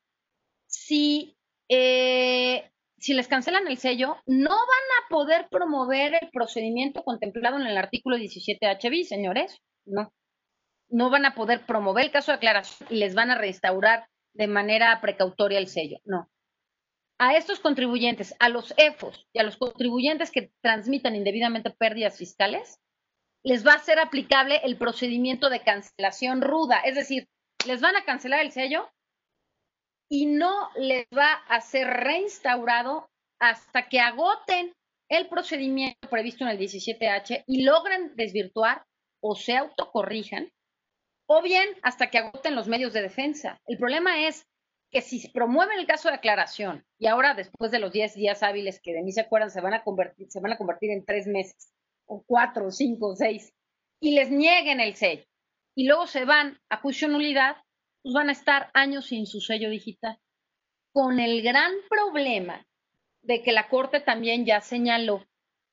Si eh, si les cancelan el sello, no van a poder promover el procedimiento contemplado en el artículo 17HB, señores. No. No van a poder promover el caso de aclaración y les van a restaurar de manera precautoria el sello. No. A estos contribuyentes, a los EFOS y a los contribuyentes que transmitan indebidamente pérdidas fiscales, les va a ser aplicable el procedimiento de cancelación ruda. Es decir, les van a cancelar el sello y no les va a ser reinstaurado hasta que agoten el procedimiento previsto en el 17H y logren desvirtuar o se autocorrijan, o bien hasta que agoten los medios de defensa. El problema es que si promueven el caso de aclaración y ahora después de los 10 días hábiles que de mí se acuerdan se van a convertir, se van a convertir en tres meses, o cuatro, o cinco, o seis, y les nieguen el sello, y luego se van a juicio nulidad, pues van a estar años sin su sello digital, con el gran problema de que la Corte también ya señaló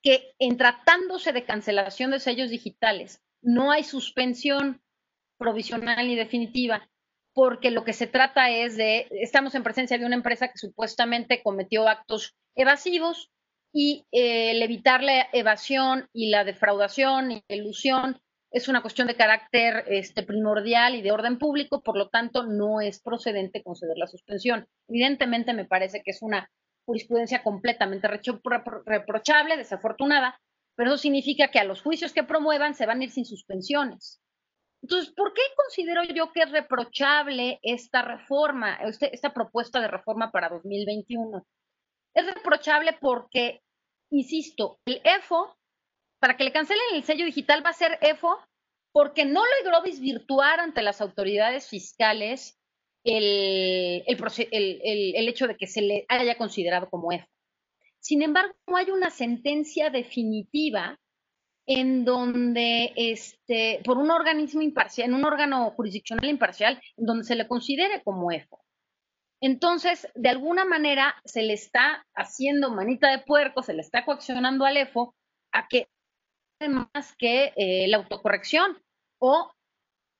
que en tratándose de cancelación de sellos digitales, no hay suspensión provisional ni definitiva, porque lo que se trata es de, estamos en presencia de una empresa que supuestamente cometió actos evasivos y eh, el evitar la evasión y la defraudación y la ilusión es una cuestión de carácter este, primordial y de orden público, por lo tanto no es procedente conceder la suspensión. Evidentemente me parece que es una jurisprudencia completamente reprochable, desafortunada, pero eso significa que a los juicios que promuevan se van a ir sin suspensiones. Entonces, ¿por qué considero yo que es reprochable esta reforma, este, esta propuesta de reforma para 2021? Es reprochable porque, insisto, el EFO, para que le cancelen el sello digital, va a ser EFO porque no logró desvirtuar ante las autoridades fiscales el, el, hecho de que se le haya considerado como EFO. Sin embargo, no hay una sentencia definitiva en donde, este, por un organismo imparcial, en un órgano jurisdiccional imparcial, donde se le considere como EFO. Entonces, de alguna manera, se le está haciendo manita de puerco, se le está coaccionando al EFO a que más que eh, la autocorrección o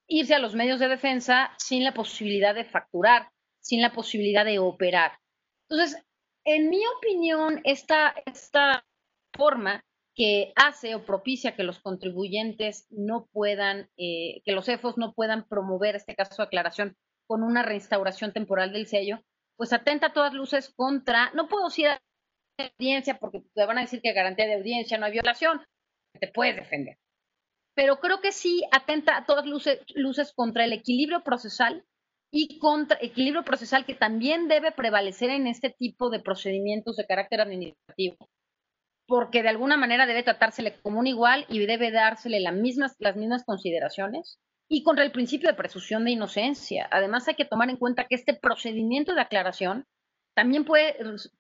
irse a los medios de defensa sin la posibilidad de facturar, sin la posibilidad de operar. Entonces, en mi opinión, esta, esta forma que hace o propicia que los contribuyentes no puedan, eh, que los EFOS no puedan promover este caso de aclaración con una reinstauración temporal del sello, pues atenta a todas luces contra, no puedo decir audiencia porque te van a decir que garantía de audiencia no hay violación, te puedes defender. Pero creo que sí atenta a todas luces, luces contra el equilibrio procesal y contra equilibrio procesal que también debe prevalecer en este tipo de procedimientos de carácter administrativo porque de alguna manera debe tratársele como un igual y debe dársele las mismas, las mismas consideraciones y contra el principio de presunción de inocencia. Además, hay que tomar en cuenta que este procedimiento de aclaración también puede,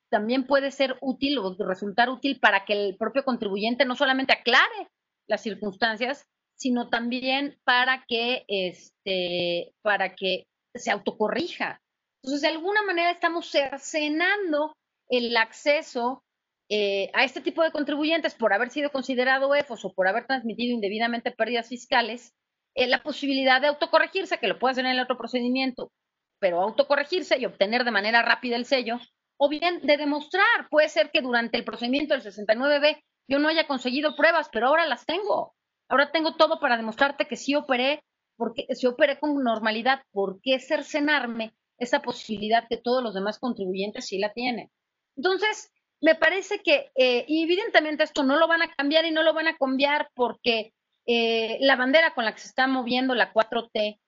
también puede ser útil o resultar útil para que el propio contribuyente no solamente aclare las circunstancias, sino también para que, este, para que se autocorrija. Entonces, de alguna manera estamos cercenando el acceso eh, a este tipo de contribuyentes por haber sido considerado EFOS o por haber transmitido indebidamente pérdidas fiscales, eh, la posibilidad de autocorregirse, que lo puede hacer en el otro procedimiento, pero autocorregirse y obtener de manera rápida el sello, o bien de demostrar, puede ser que durante el procedimiento del 69B yo no haya conseguido pruebas, pero ahora las tengo. Ahora tengo todo para demostrarte que sí operé, porque si operé con normalidad, ¿por qué cercenarme esa posibilidad que todos los demás contribuyentes sí la tienen? Entonces, me parece que eh, evidentemente esto no lo van a cambiar y no lo van a cambiar porque eh, la bandera con la que se está moviendo la 4T,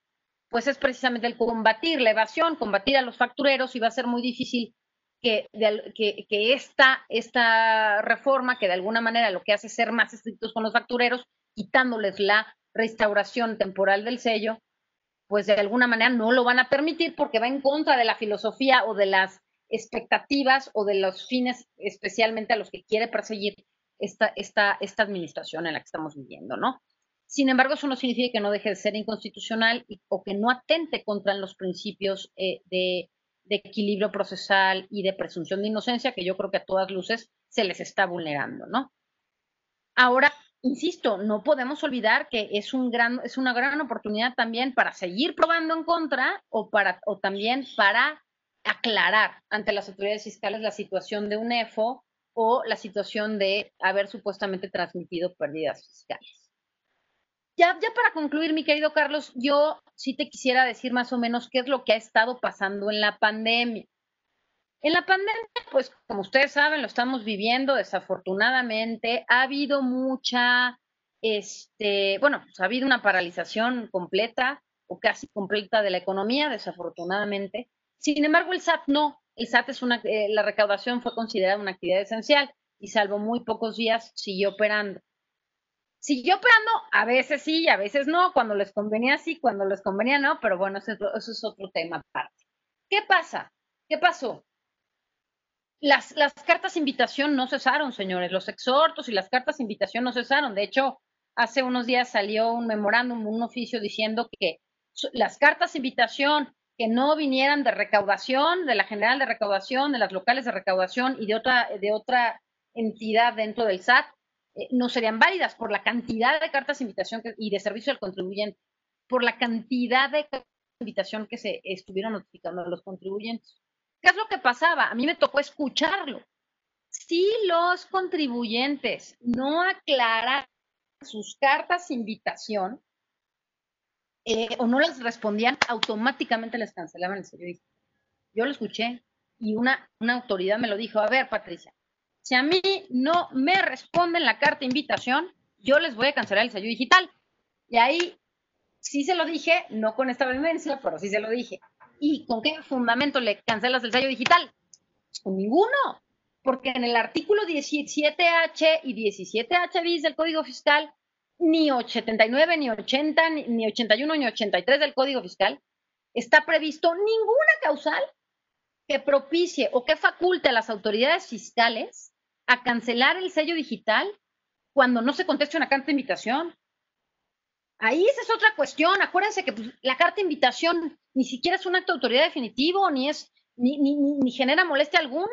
pues es precisamente el combatir la evasión, combatir a los factureros y va a ser muy difícil que, esta, esta reforma, que de alguna manera lo que hace es ser más estrictos con los factureros, quitándoles la restauración temporal del sello, pues de alguna manera no lo van a permitir porque va en contra de la filosofía o de las expectativas o de los fines especialmente a los que quiere perseguir esta, esta, esta administración en la que estamos viviendo, ¿no? Sin embargo, eso no significa que no deje de ser inconstitucional o que no atente contra los principios eh, de, de, equilibrio procesal y de presunción de inocencia, que yo creo que a todas luces se les está vulnerando, ¿no? Ahora, insisto, no podemos olvidar que es, un gran, es una gran oportunidad también para seguir probando en contra o, para, o también para aclarar ante las autoridades fiscales la situación de un EFO o la situación de haber supuestamente transmitido pérdidas fiscales. Ya, ya para concluir, mi querido Carlos, yo sí te quisiera decir más o menos qué es lo que ha estado pasando en la pandemia. En la pandemia, pues como ustedes saben, lo estamos viviendo desafortunadamente. Ha habido mucha este, bueno, pues ha habido una paralización completa o casi completa de la economía, desafortunadamente. Sin embargo, el SAT no. El SAT es una, eh, la recaudación fue considerada una actividad esencial y salvo muy pocos días siguió operando. Siguió operando, a veces sí, a veces no, cuando les convenía sí, cuando les convenía no, pero bueno, eso, eso es otro tema aparte. ¿Qué pasa? ¿Qué pasó? Las, las cartas de invitación no cesaron, señores, los exhortos y las cartas de invitación no cesaron. De hecho, hace unos días salió un memorándum, un oficio diciendo que las cartas de invitación que no vinieran de recaudación, de la general de recaudación, de las locales de recaudación y de otra, de otra entidad dentro del SAT, eh, no serían válidas por la cantidad de cartas de invitación y de servicio al contribuyente, por la cantidad de cartas de invitación que se estuvieron notificando a los contribuyentes. ¿Qué es lo que pasaba? A mí me tocó escucharlo. Si los contribuyentes no aclaran sus cartas de invitación, eh, o no les respondían, automáticamente les cancelaban el sello Yo lo escuché y una, una autoridad me lo dijo, a ver, Patricia, si a mí no me responden la carta de invitación, yo les voy a cancelar el sello digital. Y ahí sí se lo dije, no con esta vehemencia, pero sí se lo dije. ¿Y con qué fundamento le cancelas el sello digital? Con ninguno, porque en el artículo 17H y 17H bis del Código Fiscal ni 89, ni 80, ni 81, ni 83 del Código Fiscal, está previsto ninguna causal que propicie o que faculte a las autoridades fiscales a cancelar el sello digital cuando no se conteste una carta de invitación. Ahí esa es otra cuestión. Acuérdense que pues, la carta de invitación ni siquiera es un acto de autoridad definitivo, ni es, ni, ni, ni genera molestia alguna.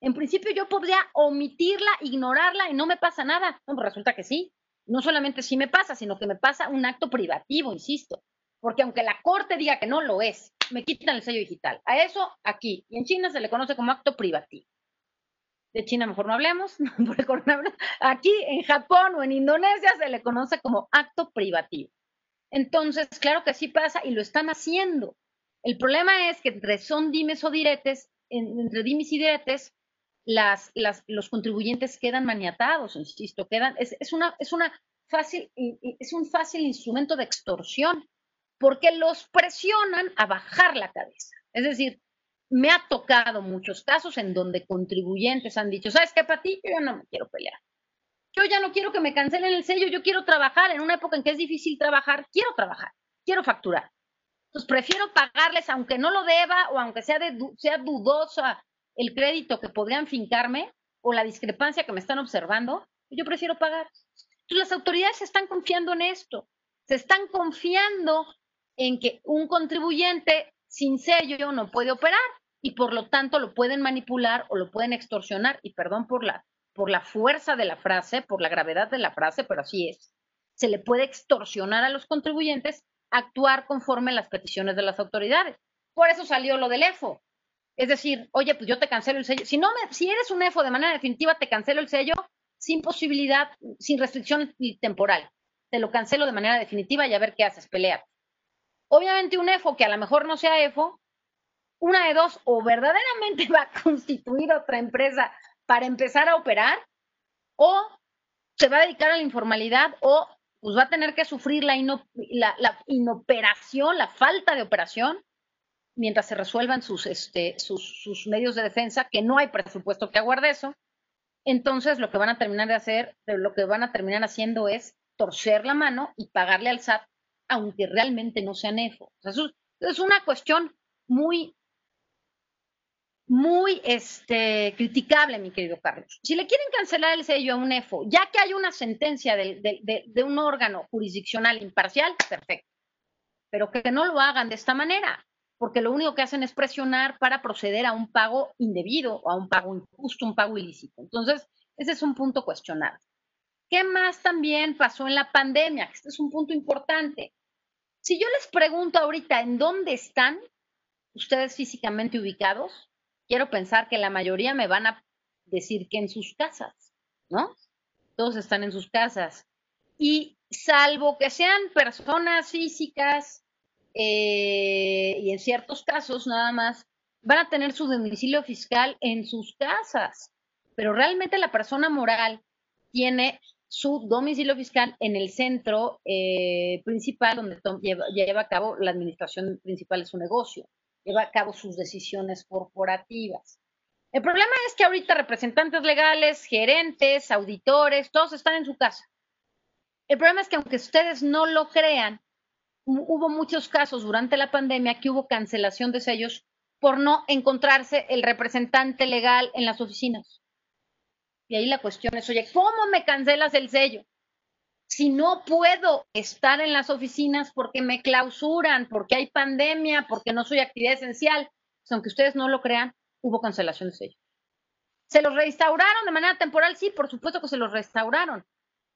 En principio yo podría omitirla, ignorarla y no me pasa nada. No, pues resulta que sí no solamente si me pasa, sino que me pasa un acto privativo, insisto. Porque aunque la corte diga que no lo es, me quitan el sello digital. A eso aquí. Y en China se le conoce como acto privativo. De China mejor no hablemos, Aquí en Japón o en Indonesia se le conoce como acto privativo. Entonces, claro que sí pasa y lo están haciendo. El problema es que entre son dimes o diretes, entre dimes y diretes, las, los contribuyentes quedan maniatados, insisto, quedan, es, una, es, una fácil, es un fácil instrumento de extorsión, porque los presionan a bajar la cabeza. Es decir, me ha tocado muchos casos en donde contribuyentes han dicho, ¿sabes qué, para ti? Yo no me quiero pelear. Yo ya no quiero que me cancelen el sello, yo quiero trabajar en una época en que es difícil trabajar, quiero trabajar, quiero facturar. Entonces prefiero pagarles aunque no lo deba o aunque sea, de, sea dudosa el crédito que podrían fincarme o la discrepancia que me están observando, yo prefiero pagar. Entonces las autoridades se están confiando en esto, se están confiando en que un contribuyente sin sello no puede operar y por lo tanto lo pueden manipular o lo pueden extorsionar y perdón por la por la fuerza de la frase, por la gravedad de la frase, pero así es. Se le puede extorsionar a los contribuyentes actuar conforme a las peticiones de las autoridades. Por eso salió lo del EFO. Es decir, oye, pues yo te cancelo el sello. Si no me, si eres un EFO de manera definitiva, te cancelo el sello sin posibilidad, sin restricción temporal. Te lo cancelo de manera definitiva y a ver qué haces, pelear. Obviamente un EFO que a lo mejor no sea EFO, una de dos, o verdaderamente va a constituir otra empresa para empezar a operar, o se va a dedicar a la informalidad, o pues va a tener que sufrir la, la inoperación, la falta de operación, mientras se resuelvan sus, este, sus, sus, medios de defensa, que no hay presupuesto que aguarde eso, entonces lo que van a terminar de hacer, lo que van a terminar haciendo es torcer la mano y pagarle al SAT, aunque realmente no sea NEFO. es una cuestión muy, muy este, criticable, mi querido Carlos. Si le quieren cancelar el sello a un EFO, ya que hay una sentencia de, de, de un órgano jurisdiccional imparcial, perfecto. Pero que no lo hagan de esta manera porque lo único que hacen es presionar para proceder a un pago indebido o a un pago injusto, un pago ilícito. Entonces, ese es un punto cuestionable. ¿Qué más también pasó en la pandemia? Este es un punto importante. Si yo les pregunto ahorita en dónde están ustedes físicamente ubicados, quiero pensar que la mayoría me van a decir que en sus casas, ¿no? Todos están en sus casas. Y salvo que sean personas físicas eh, y en ciertos casos nada más van a tener su domicilio fiscal en sus casas, pero realmente la persona moral tiene su domicilio fiscal en el centro eh, principal donde lleva, lleva, a cabo la administración principal de su negocio, lleva a cabo sus decisiones corporativas. El problema es que ahorita representantes legales, gerentes, auditores, todos están en su casa. El problema es que aunque ustedes no lo crean, hubo muchos casos durante la pandemia que hubo cancelación de sellos por no encontrarse el representante legal en las oficinas. Y ahí la cuestión es, oye, ¿cómo me cancelas el sello? Si no puedo estar en las oficinas porque me clausuran, porque hay pandemia, porque no soy actividad esencial, pues aunque ustedes no lo crean, hubo cancelación de sello. ¿Se los restauraron de manera temporal? Sí, por supuesto que se los restauraron,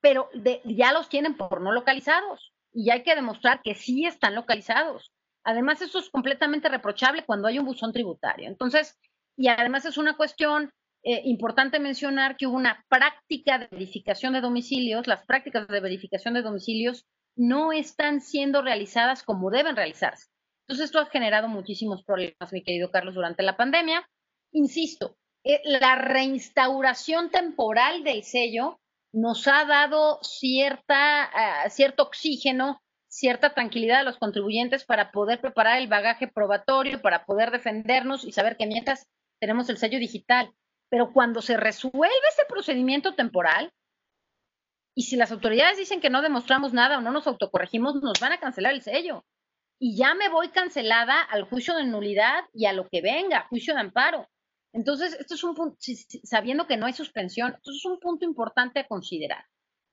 pero ya los tienen por no localizados y hay que demostrar que sí están localizados. Además, eso es completamente reprochable cuando hay un buzón tributario. Entonces, y además es una cuestión eh, importante mencionar que hubo una práctica de verificación de domicilios. Las prácticas de verificación de domicilios no están siendo realizadas como deben realizarse. Entonces, esto ha generado muchísimos problemas, mi querido Carlos, durante la pandemia. Insisto, eh, la reinstauración temporal del sello nos ha dado cierta, ah, cierto oxígeno, cierta tranquilidad a los contribuyentes para poder preparar el bagaje probatorio, para poder defendernos y saber que mientras tenemos el sello digital. Pero cuando se resuelve ese procedimiento temporal, y si las autoridades dicen que no demostramos nada o no nos autocorregimos, nos van a cancelar el sello. Y ya me voy cancelada al juicio de nulidad y a lo que venga, juicio de amparo. Entonces, esto es un punto, sabiendo que no hay suspensión, esto es un punto importante a considerar.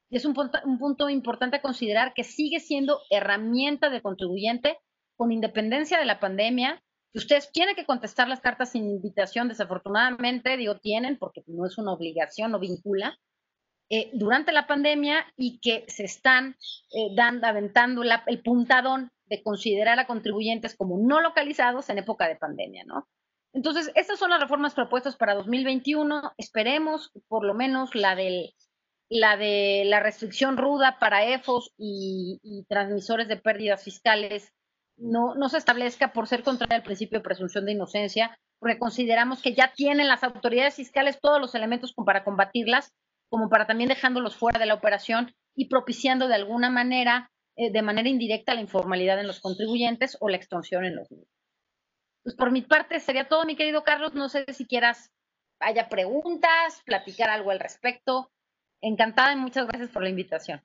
Y es un punto, un punto importante a considerar que sigue siendo herramienta de contribuyente con independencia de la pandemia. Que ustedes tienen que contestar las cartas sin invitación, desafortunadamente, digo, tienen, porque no es una obligación, no vincula, eh, durante la pandemia y que se están eh, dando, aventando el puntadón de considerar a contribuyentes como no localizados en época de pandemia, ¿no? Entonces, estas son las reformas propuestas para 2021. Esperemos por lo menos la del de la restricción ruda para EFOS y, transmisores de pérdidas fiscales no, no se establezca por ser contraria al principio de presunción de inocencia, porque consideramos que ya tienen las autoridades fiscales todos los elementos para combatirlas, como para también dejándolos fuera de la operación y propiciando de alguna manera, eh, de manera indirecta, la informalidad en los contribuyentes o la extorsión en los mismos. Pues por mi parte sería todo, mi querido Carlos. No sé si quieras, haya preguntas, platicar algo al respecto. Encantada y muchas gracias por la invitación.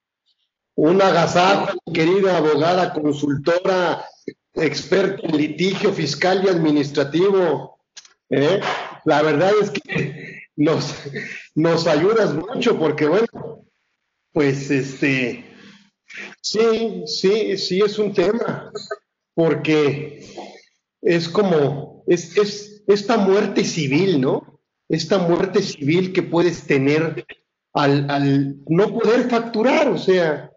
Un agasajo, querida abogada, consultora, experta en litigio fiscal y administrativo. ¿eh? La verdad es que nos, nos ayudas mucho porque, bueno, pues este, sí, sí, sí es un tema, porque es como, es, es esta muerte civil, ¿no? Esta muerte civil que puedes tener al, al no poder facturar, o sea,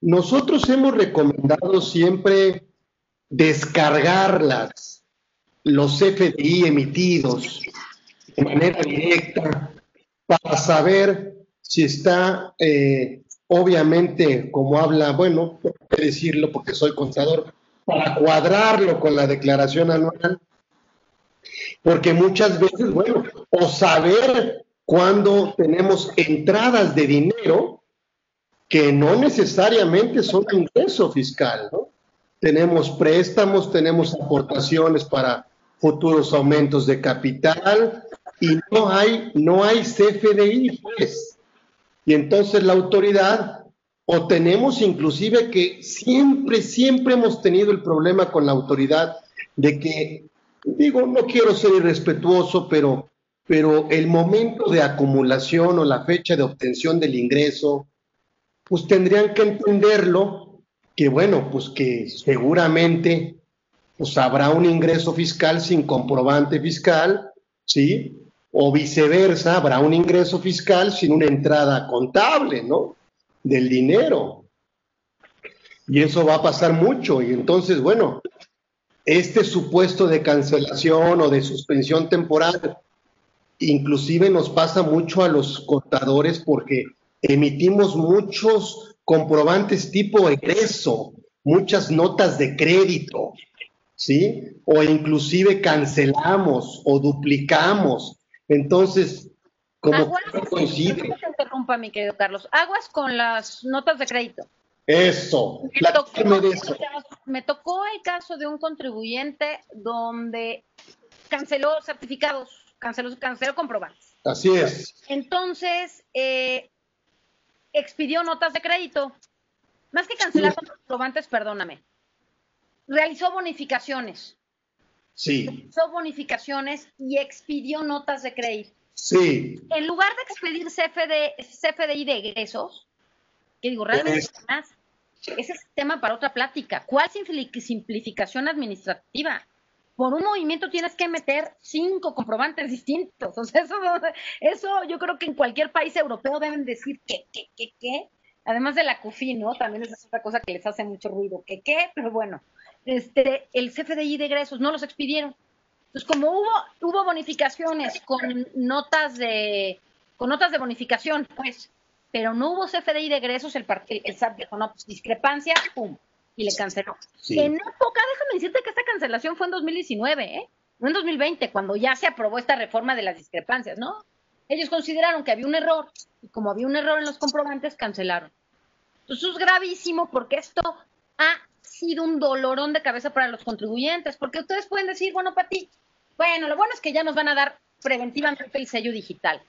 nosotros hemos recomendado siempre descargar las, los FDI emitidos de manera directa para saber si está, eh, obviamente, como habla, bueno, puedo decirlo porque soy contador, para cuadrarlo con la declaración anual, porque muchas veces, bueno, o saber cuándo tenemos entradas de dinero que no necesariamente son ingreso fiscal, ¿no? Tenemos préstamos, tenemos aportaciones para futuros aumentos de capital y no hay, no hay CFDI, pues. Y entonces la autoridad o tenemos inclusive que siempre, siempre hemos tenido el problema con la autoridad de que, digo, no quiero ser irrespetuoso, pero, pero el momento de acumulación o la fecha de obtención del ingreso, pues tendrían que entenderlo, que bueno, pues que seguramente pues habrá un ingreso fiscal sin comprobante fiscal, ¿sí? O viceversa, habrá un ingreso fiscal sin una entrada contable, ¿no? Del dinero. Y eso va a pasar mucho. Y entonces, bueno, este supuesto de cancelación o de suspensión temporal, inclusive nos pasa mucho a los contadores porque emitimos muchos comprobantes tipo egreso, muchas notas de crédito, ¿sí? O inclusive cancelamos o duplicamos. Entonces, Como Aguas, no coincide. no te interrumpa, mi querido Carlos. Aguas con las notas de crédito. Eso, Me tocó, platícame de eso. me tocó el caso de un contribuyente donde canceló certificados, canceló, canceló comprobantes. Así es. Entonces, eh, expidió notas de crédito. Más que cancelar comprobantes, perdóname. Realizó bonificaciones. Sí, Realizó bonificaciones y expidió notas de crédito. Sí. En lugar de expedir CFD, CFDI de egresos, que digo, realmente Es- más, ese es tema para otra plática. ¿Cuál simpli- simplificación administrativa? Por un movimiento tienes que meter cinco comprobantes distintos. O sea, eso, eso yo creo que en cualquier país europeo deben decir que, que, que, que. Además de la CUFI, ¿no? También esa es otra cosa que les hace mucho ruido. Que, que, pero bueno. Este, el CFDI de egresos no los expidieron. Entonces, como hubo, hubo bonificaciones con notas de, con notas de bonificación, pues, pero no hubo CFDI de egresos, el, el, SAT dijo, no, pues discrepancia, pum, y le canceló. Sí. En época, déjame decirte que esta cancelación fue en 2019, ¿eh? No en 2020, cuando ya se aprobó esta reforma de las discrepancias, ¿no? Ellos consideraron que había un error, y como había un error en los comprobantes, cancelaron. Entonces, eso es gravísimo porque esto ha sido un dolorón de cabeza para los contribuyentes, porque ustedes pueden decir, bueno, Pati, bueno, lo bueno es que ya nos van a dar preventivamente el sello digital.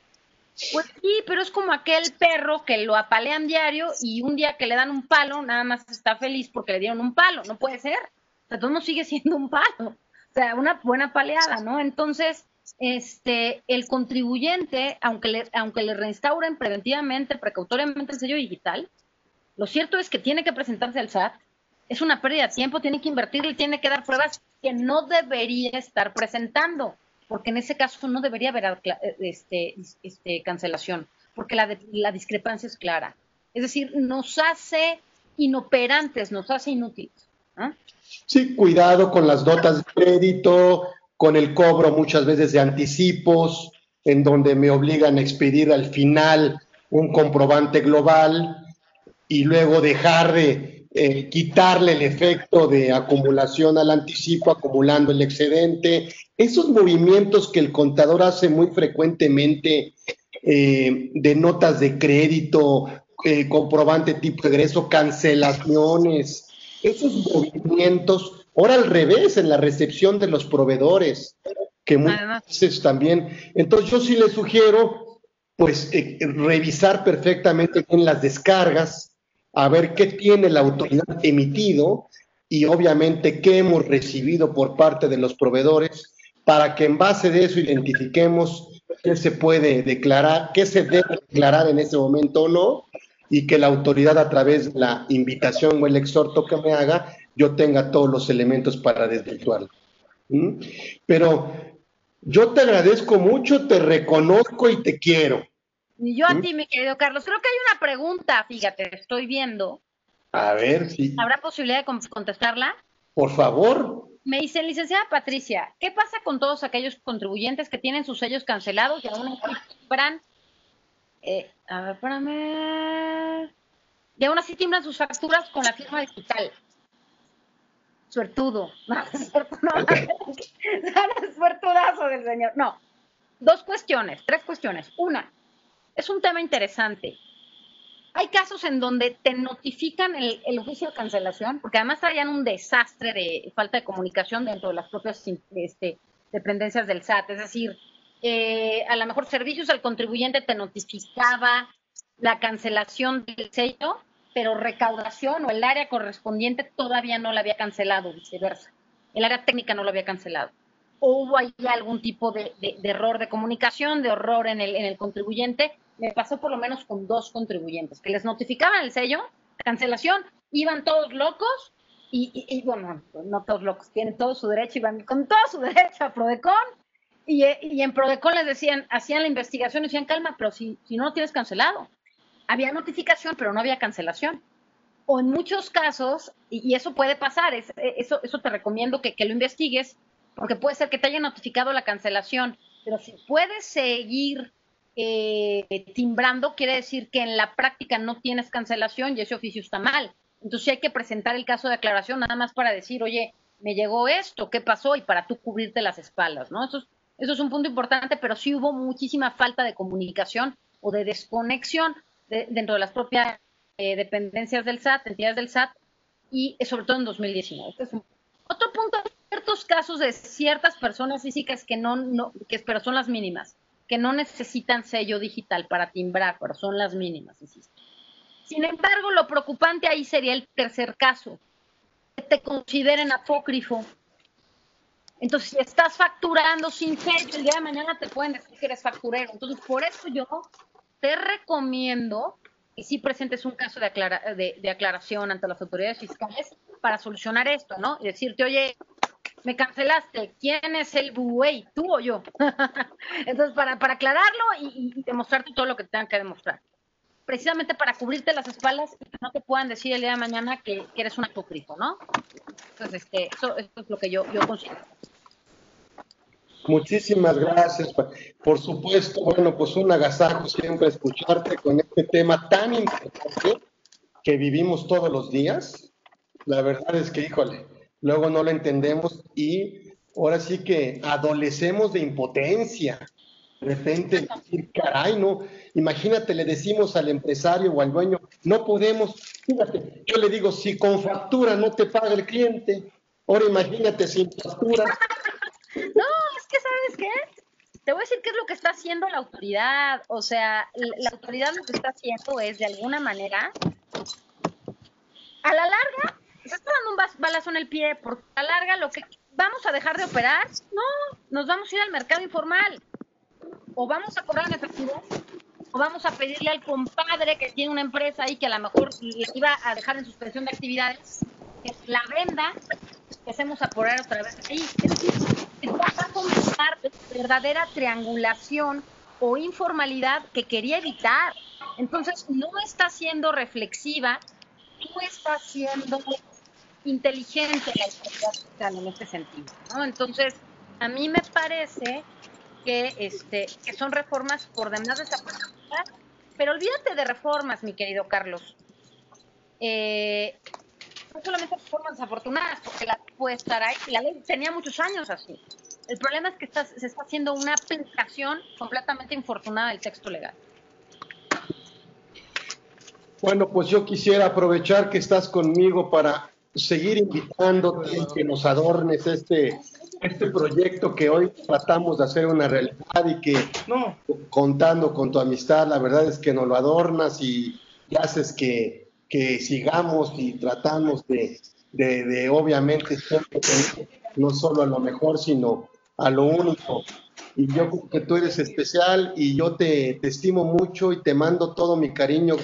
Pues sí, pero es como aquel perro que lo apalean diario y un día que le dan un palo, nada más está feliz porque le dieron un palo. No puede ser. O sea, todo no sigue siendo un palo. O sea, una buena paleada, ¿no? Entonces, este, el contribuyente, aunque le, aunque le reinstauren preventivamente, precautoriamente el sello digital, lo cierto es que tiene que presentarse al SAT. Es una pérdida de tiempo, tiene que invertir y tiene que dar pruebas que no debería estar presentando porque en ese caso no debería haber acla- este, este, cancelación, porque la, la discrepancia es clara. Es decir, nos hace inoperantes, nos hace inútiles. Sí, cuidado con las notas de crédito, con el cobro muchas veces de anticipos, en donde me obligan a expedir al final un comprobante global y luego dejar de eh, quitarle el efecto de acumulación al anticipo, acumulando el excedente. Esos movimientos que el contador hace muy frecuentemente eh, de notas de crédito, eh, comprobante tipo egreso, cancelaciones, esos movimientos, ahora al revés, en la recepción de los proveedores, que muchas veces también. Entonces yo sí les sugiero, pues, revisar perfectamente en las descargas, a ver qué tiene la autoridad emitido y obviamente qué hemos recibido por parte de los proveedores para que en base de eso identifiquemos qué se puede declarar, qué se debe declarar en ese momento o no, y que la autoridad a través de la invitación o el exhorto que me haga, yo tenga todos los elementos para desvirtuarlo. ¿Mm? Pero yo te agradezco mucho, te reconozco y te quiero. Y yo a ¿Mm? ti, mi querido Carlos, creo que hay una pregunta, fíjate, estoy viendo. A ver si, ¿Habrá posibilidad de con- contestarla? por favor, Me dice, licenciada Patricia, ¿qué pasa con todos aquellos contribuyentes que tienen sus sellos cancelados y aún así timbran? Eh, a ver, espérame. Y aún así timbran sus facturas con la firma digital. Suertudo. No, suertudazo del señor. No. Dos cuestiones, tres cuestiones. Una, es un tema interesante. Hay casos en donde te notifican el, el oficio de cancelación, porque además traían un desastre de falta de comunicación dentro de las propias este, dependencias del SAT. Es decir, eh, a lo mejor servicios al contribuyente te notificaba la cancelación del sello, pero recaudación o el área correspondiente todavía no la había cancelado, viceversa. El área técnica no lo había cancelado. O hubo ahí algún tipo de, error de comunicación, de error en el contribuyente. Me pasó por lo menos con dos contribuyentes, que les notificaban el sello, cancelación, iban todos locos y, y- bueno, no todos locos, tienen todo su derecho, iban con todo su derecho a Prodecon y, y en Prodecon les decían, hacían la investigación y decían, calma, pero si, si no lo tienes cancelado. Había notificación, pero no había cancelación. O en muchos casos, y, eso puede pasar, eh, eso, eso te recomiendo que, que lo investigues, porque puede ser que te haya notificado la cancelación, pero si puedes seguir eh, timbrando, quiere decir que en la práctica no tienes cancelación y ese oficio está mal. Entonces sí hay que presentar el caso de aclaración nada más para decir, oye, me llegó esto, ¿qué pasó? Y para tú cubrirte las espaldas, ¿no? Eso es un punto importante, pero sí hubo muchísima falta de comunicación o de desconexión dentro de las propias eh, dependencias del SAT, entidades del SAT, y sobre todo en 2019. Este es otro punto, ciertos casos de ciertas personas físicas que no, no que, pero son las mínimas, que no necesitan sello digital para timbrar, pero son las mínimas, insisto. Sin embargo, lo preocupante ahí sería el tercer caso, que te consideren apócrifo. Entonces, si estás facturando sin sello, el día de mañana te pueden decir que eres facturero. Entonces, por eso yo te recomiendo que sí presentes un caso de, de, aclaración ante las autoridades fiscales para solucionar esto, ¿no? Y decirte, oye, me cancelaste, ¿quién es el buey, tú o yo? Entonces, para, para aclararlo y, demostrarte todo lo que tengan que demostrar precisamente para cubrirte las espaldas y que no te puedan decir el día de mañana que, eres un apócrifo, ¿no? Entonces, este, eso, es lo que yo, yo considero. Muchísimas gracias. Por supuesto, bueno, pues un agasajo siempre escucharte con este tema tan importante que vivimos todos los días. La verdad es que, híjole, luego no lo entendemos y ahora sí que adolecemos de impotencia. De repente decir, caray, no, imagínate, le decimos al empresario o al dueño, no podemos, fíjate, yo le digo, si con factura no te paga el cliente, ahora imagínate sin factura. No, es que sabes qué, te voy a decir qué es lo que está haciendo la autoridad, o sea, la autoridad lo que está haciendo es, de alguna manera, a la larga, se está dando un balazo en el pie, a la larga lo que vamos a dejar de operar, no, nos vamos a ir al mercado informal o vamos a cobrar en efectivo o vamos a pedirle al compadre que tiene una empresa ahí que a lo mejor le iba a dejar en suspensión de actividades, que la venda, que hacemos a operar otra vez ahí. Va a comenzar verdadera triangulación o informalidad que quería evitar. Entonces, no está siendo reflexiva, no está siendo inteligente la autoridad en este sentido. Entonces, a mí me parece que, este, son reformas por demás desafortunadas, pero olvídate de reformas, mi querido Carlos. Eh, no solamente reformas desafortunadas, porque la puede ley tenía muchos años así. El problema es que se está haciendo una aplicación completamente infortunada del texto legal. Bueno, pues yo quisiera aprovechar que estás conmigo para seguir invitándote que nos adornes este este proyecto que hoy tratamos de hacer una realidad y que no. contando con tu amistad, la verdad es que nos lo adornas y, haces que, que, sigamos y tratamos de, de, de obviamente no solo a lo mejor, sino a lo único. Y yo creo que tú eres especial y yo te, te estimo mucho y te mando todo mi cariño.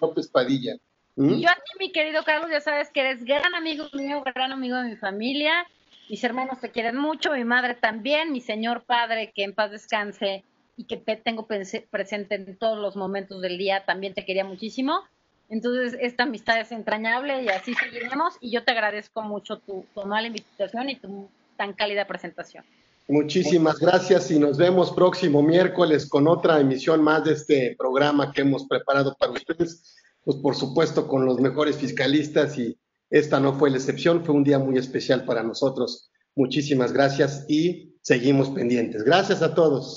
López Padilla. ¿Mm? Yo a ti, mi querido Carlos, ya sabes que eres gran amigo mío, gran amigo de mi familia mis hermanos te quieren mucho, mi madre también, mi señor padre, que en paz descanse y que tengo presente en todos los momentos del día, también te quería muchísimo. Entonces, esta amistad es entrañable y así seguiremos. Y yo te agradezco mucho tu, tu invitación y tu tan cálida presentación. Muchísimas gracias y nos vemos próximo miércoles con otra emisión más de este programa que hemos preparado para ustedes. Pues por supuesto con los mejores fiscalistas y esta no fue la excepción, fue un día muy especial para nosotros. Muchísimas gracias y seguimos pendientes. Gracias a todos.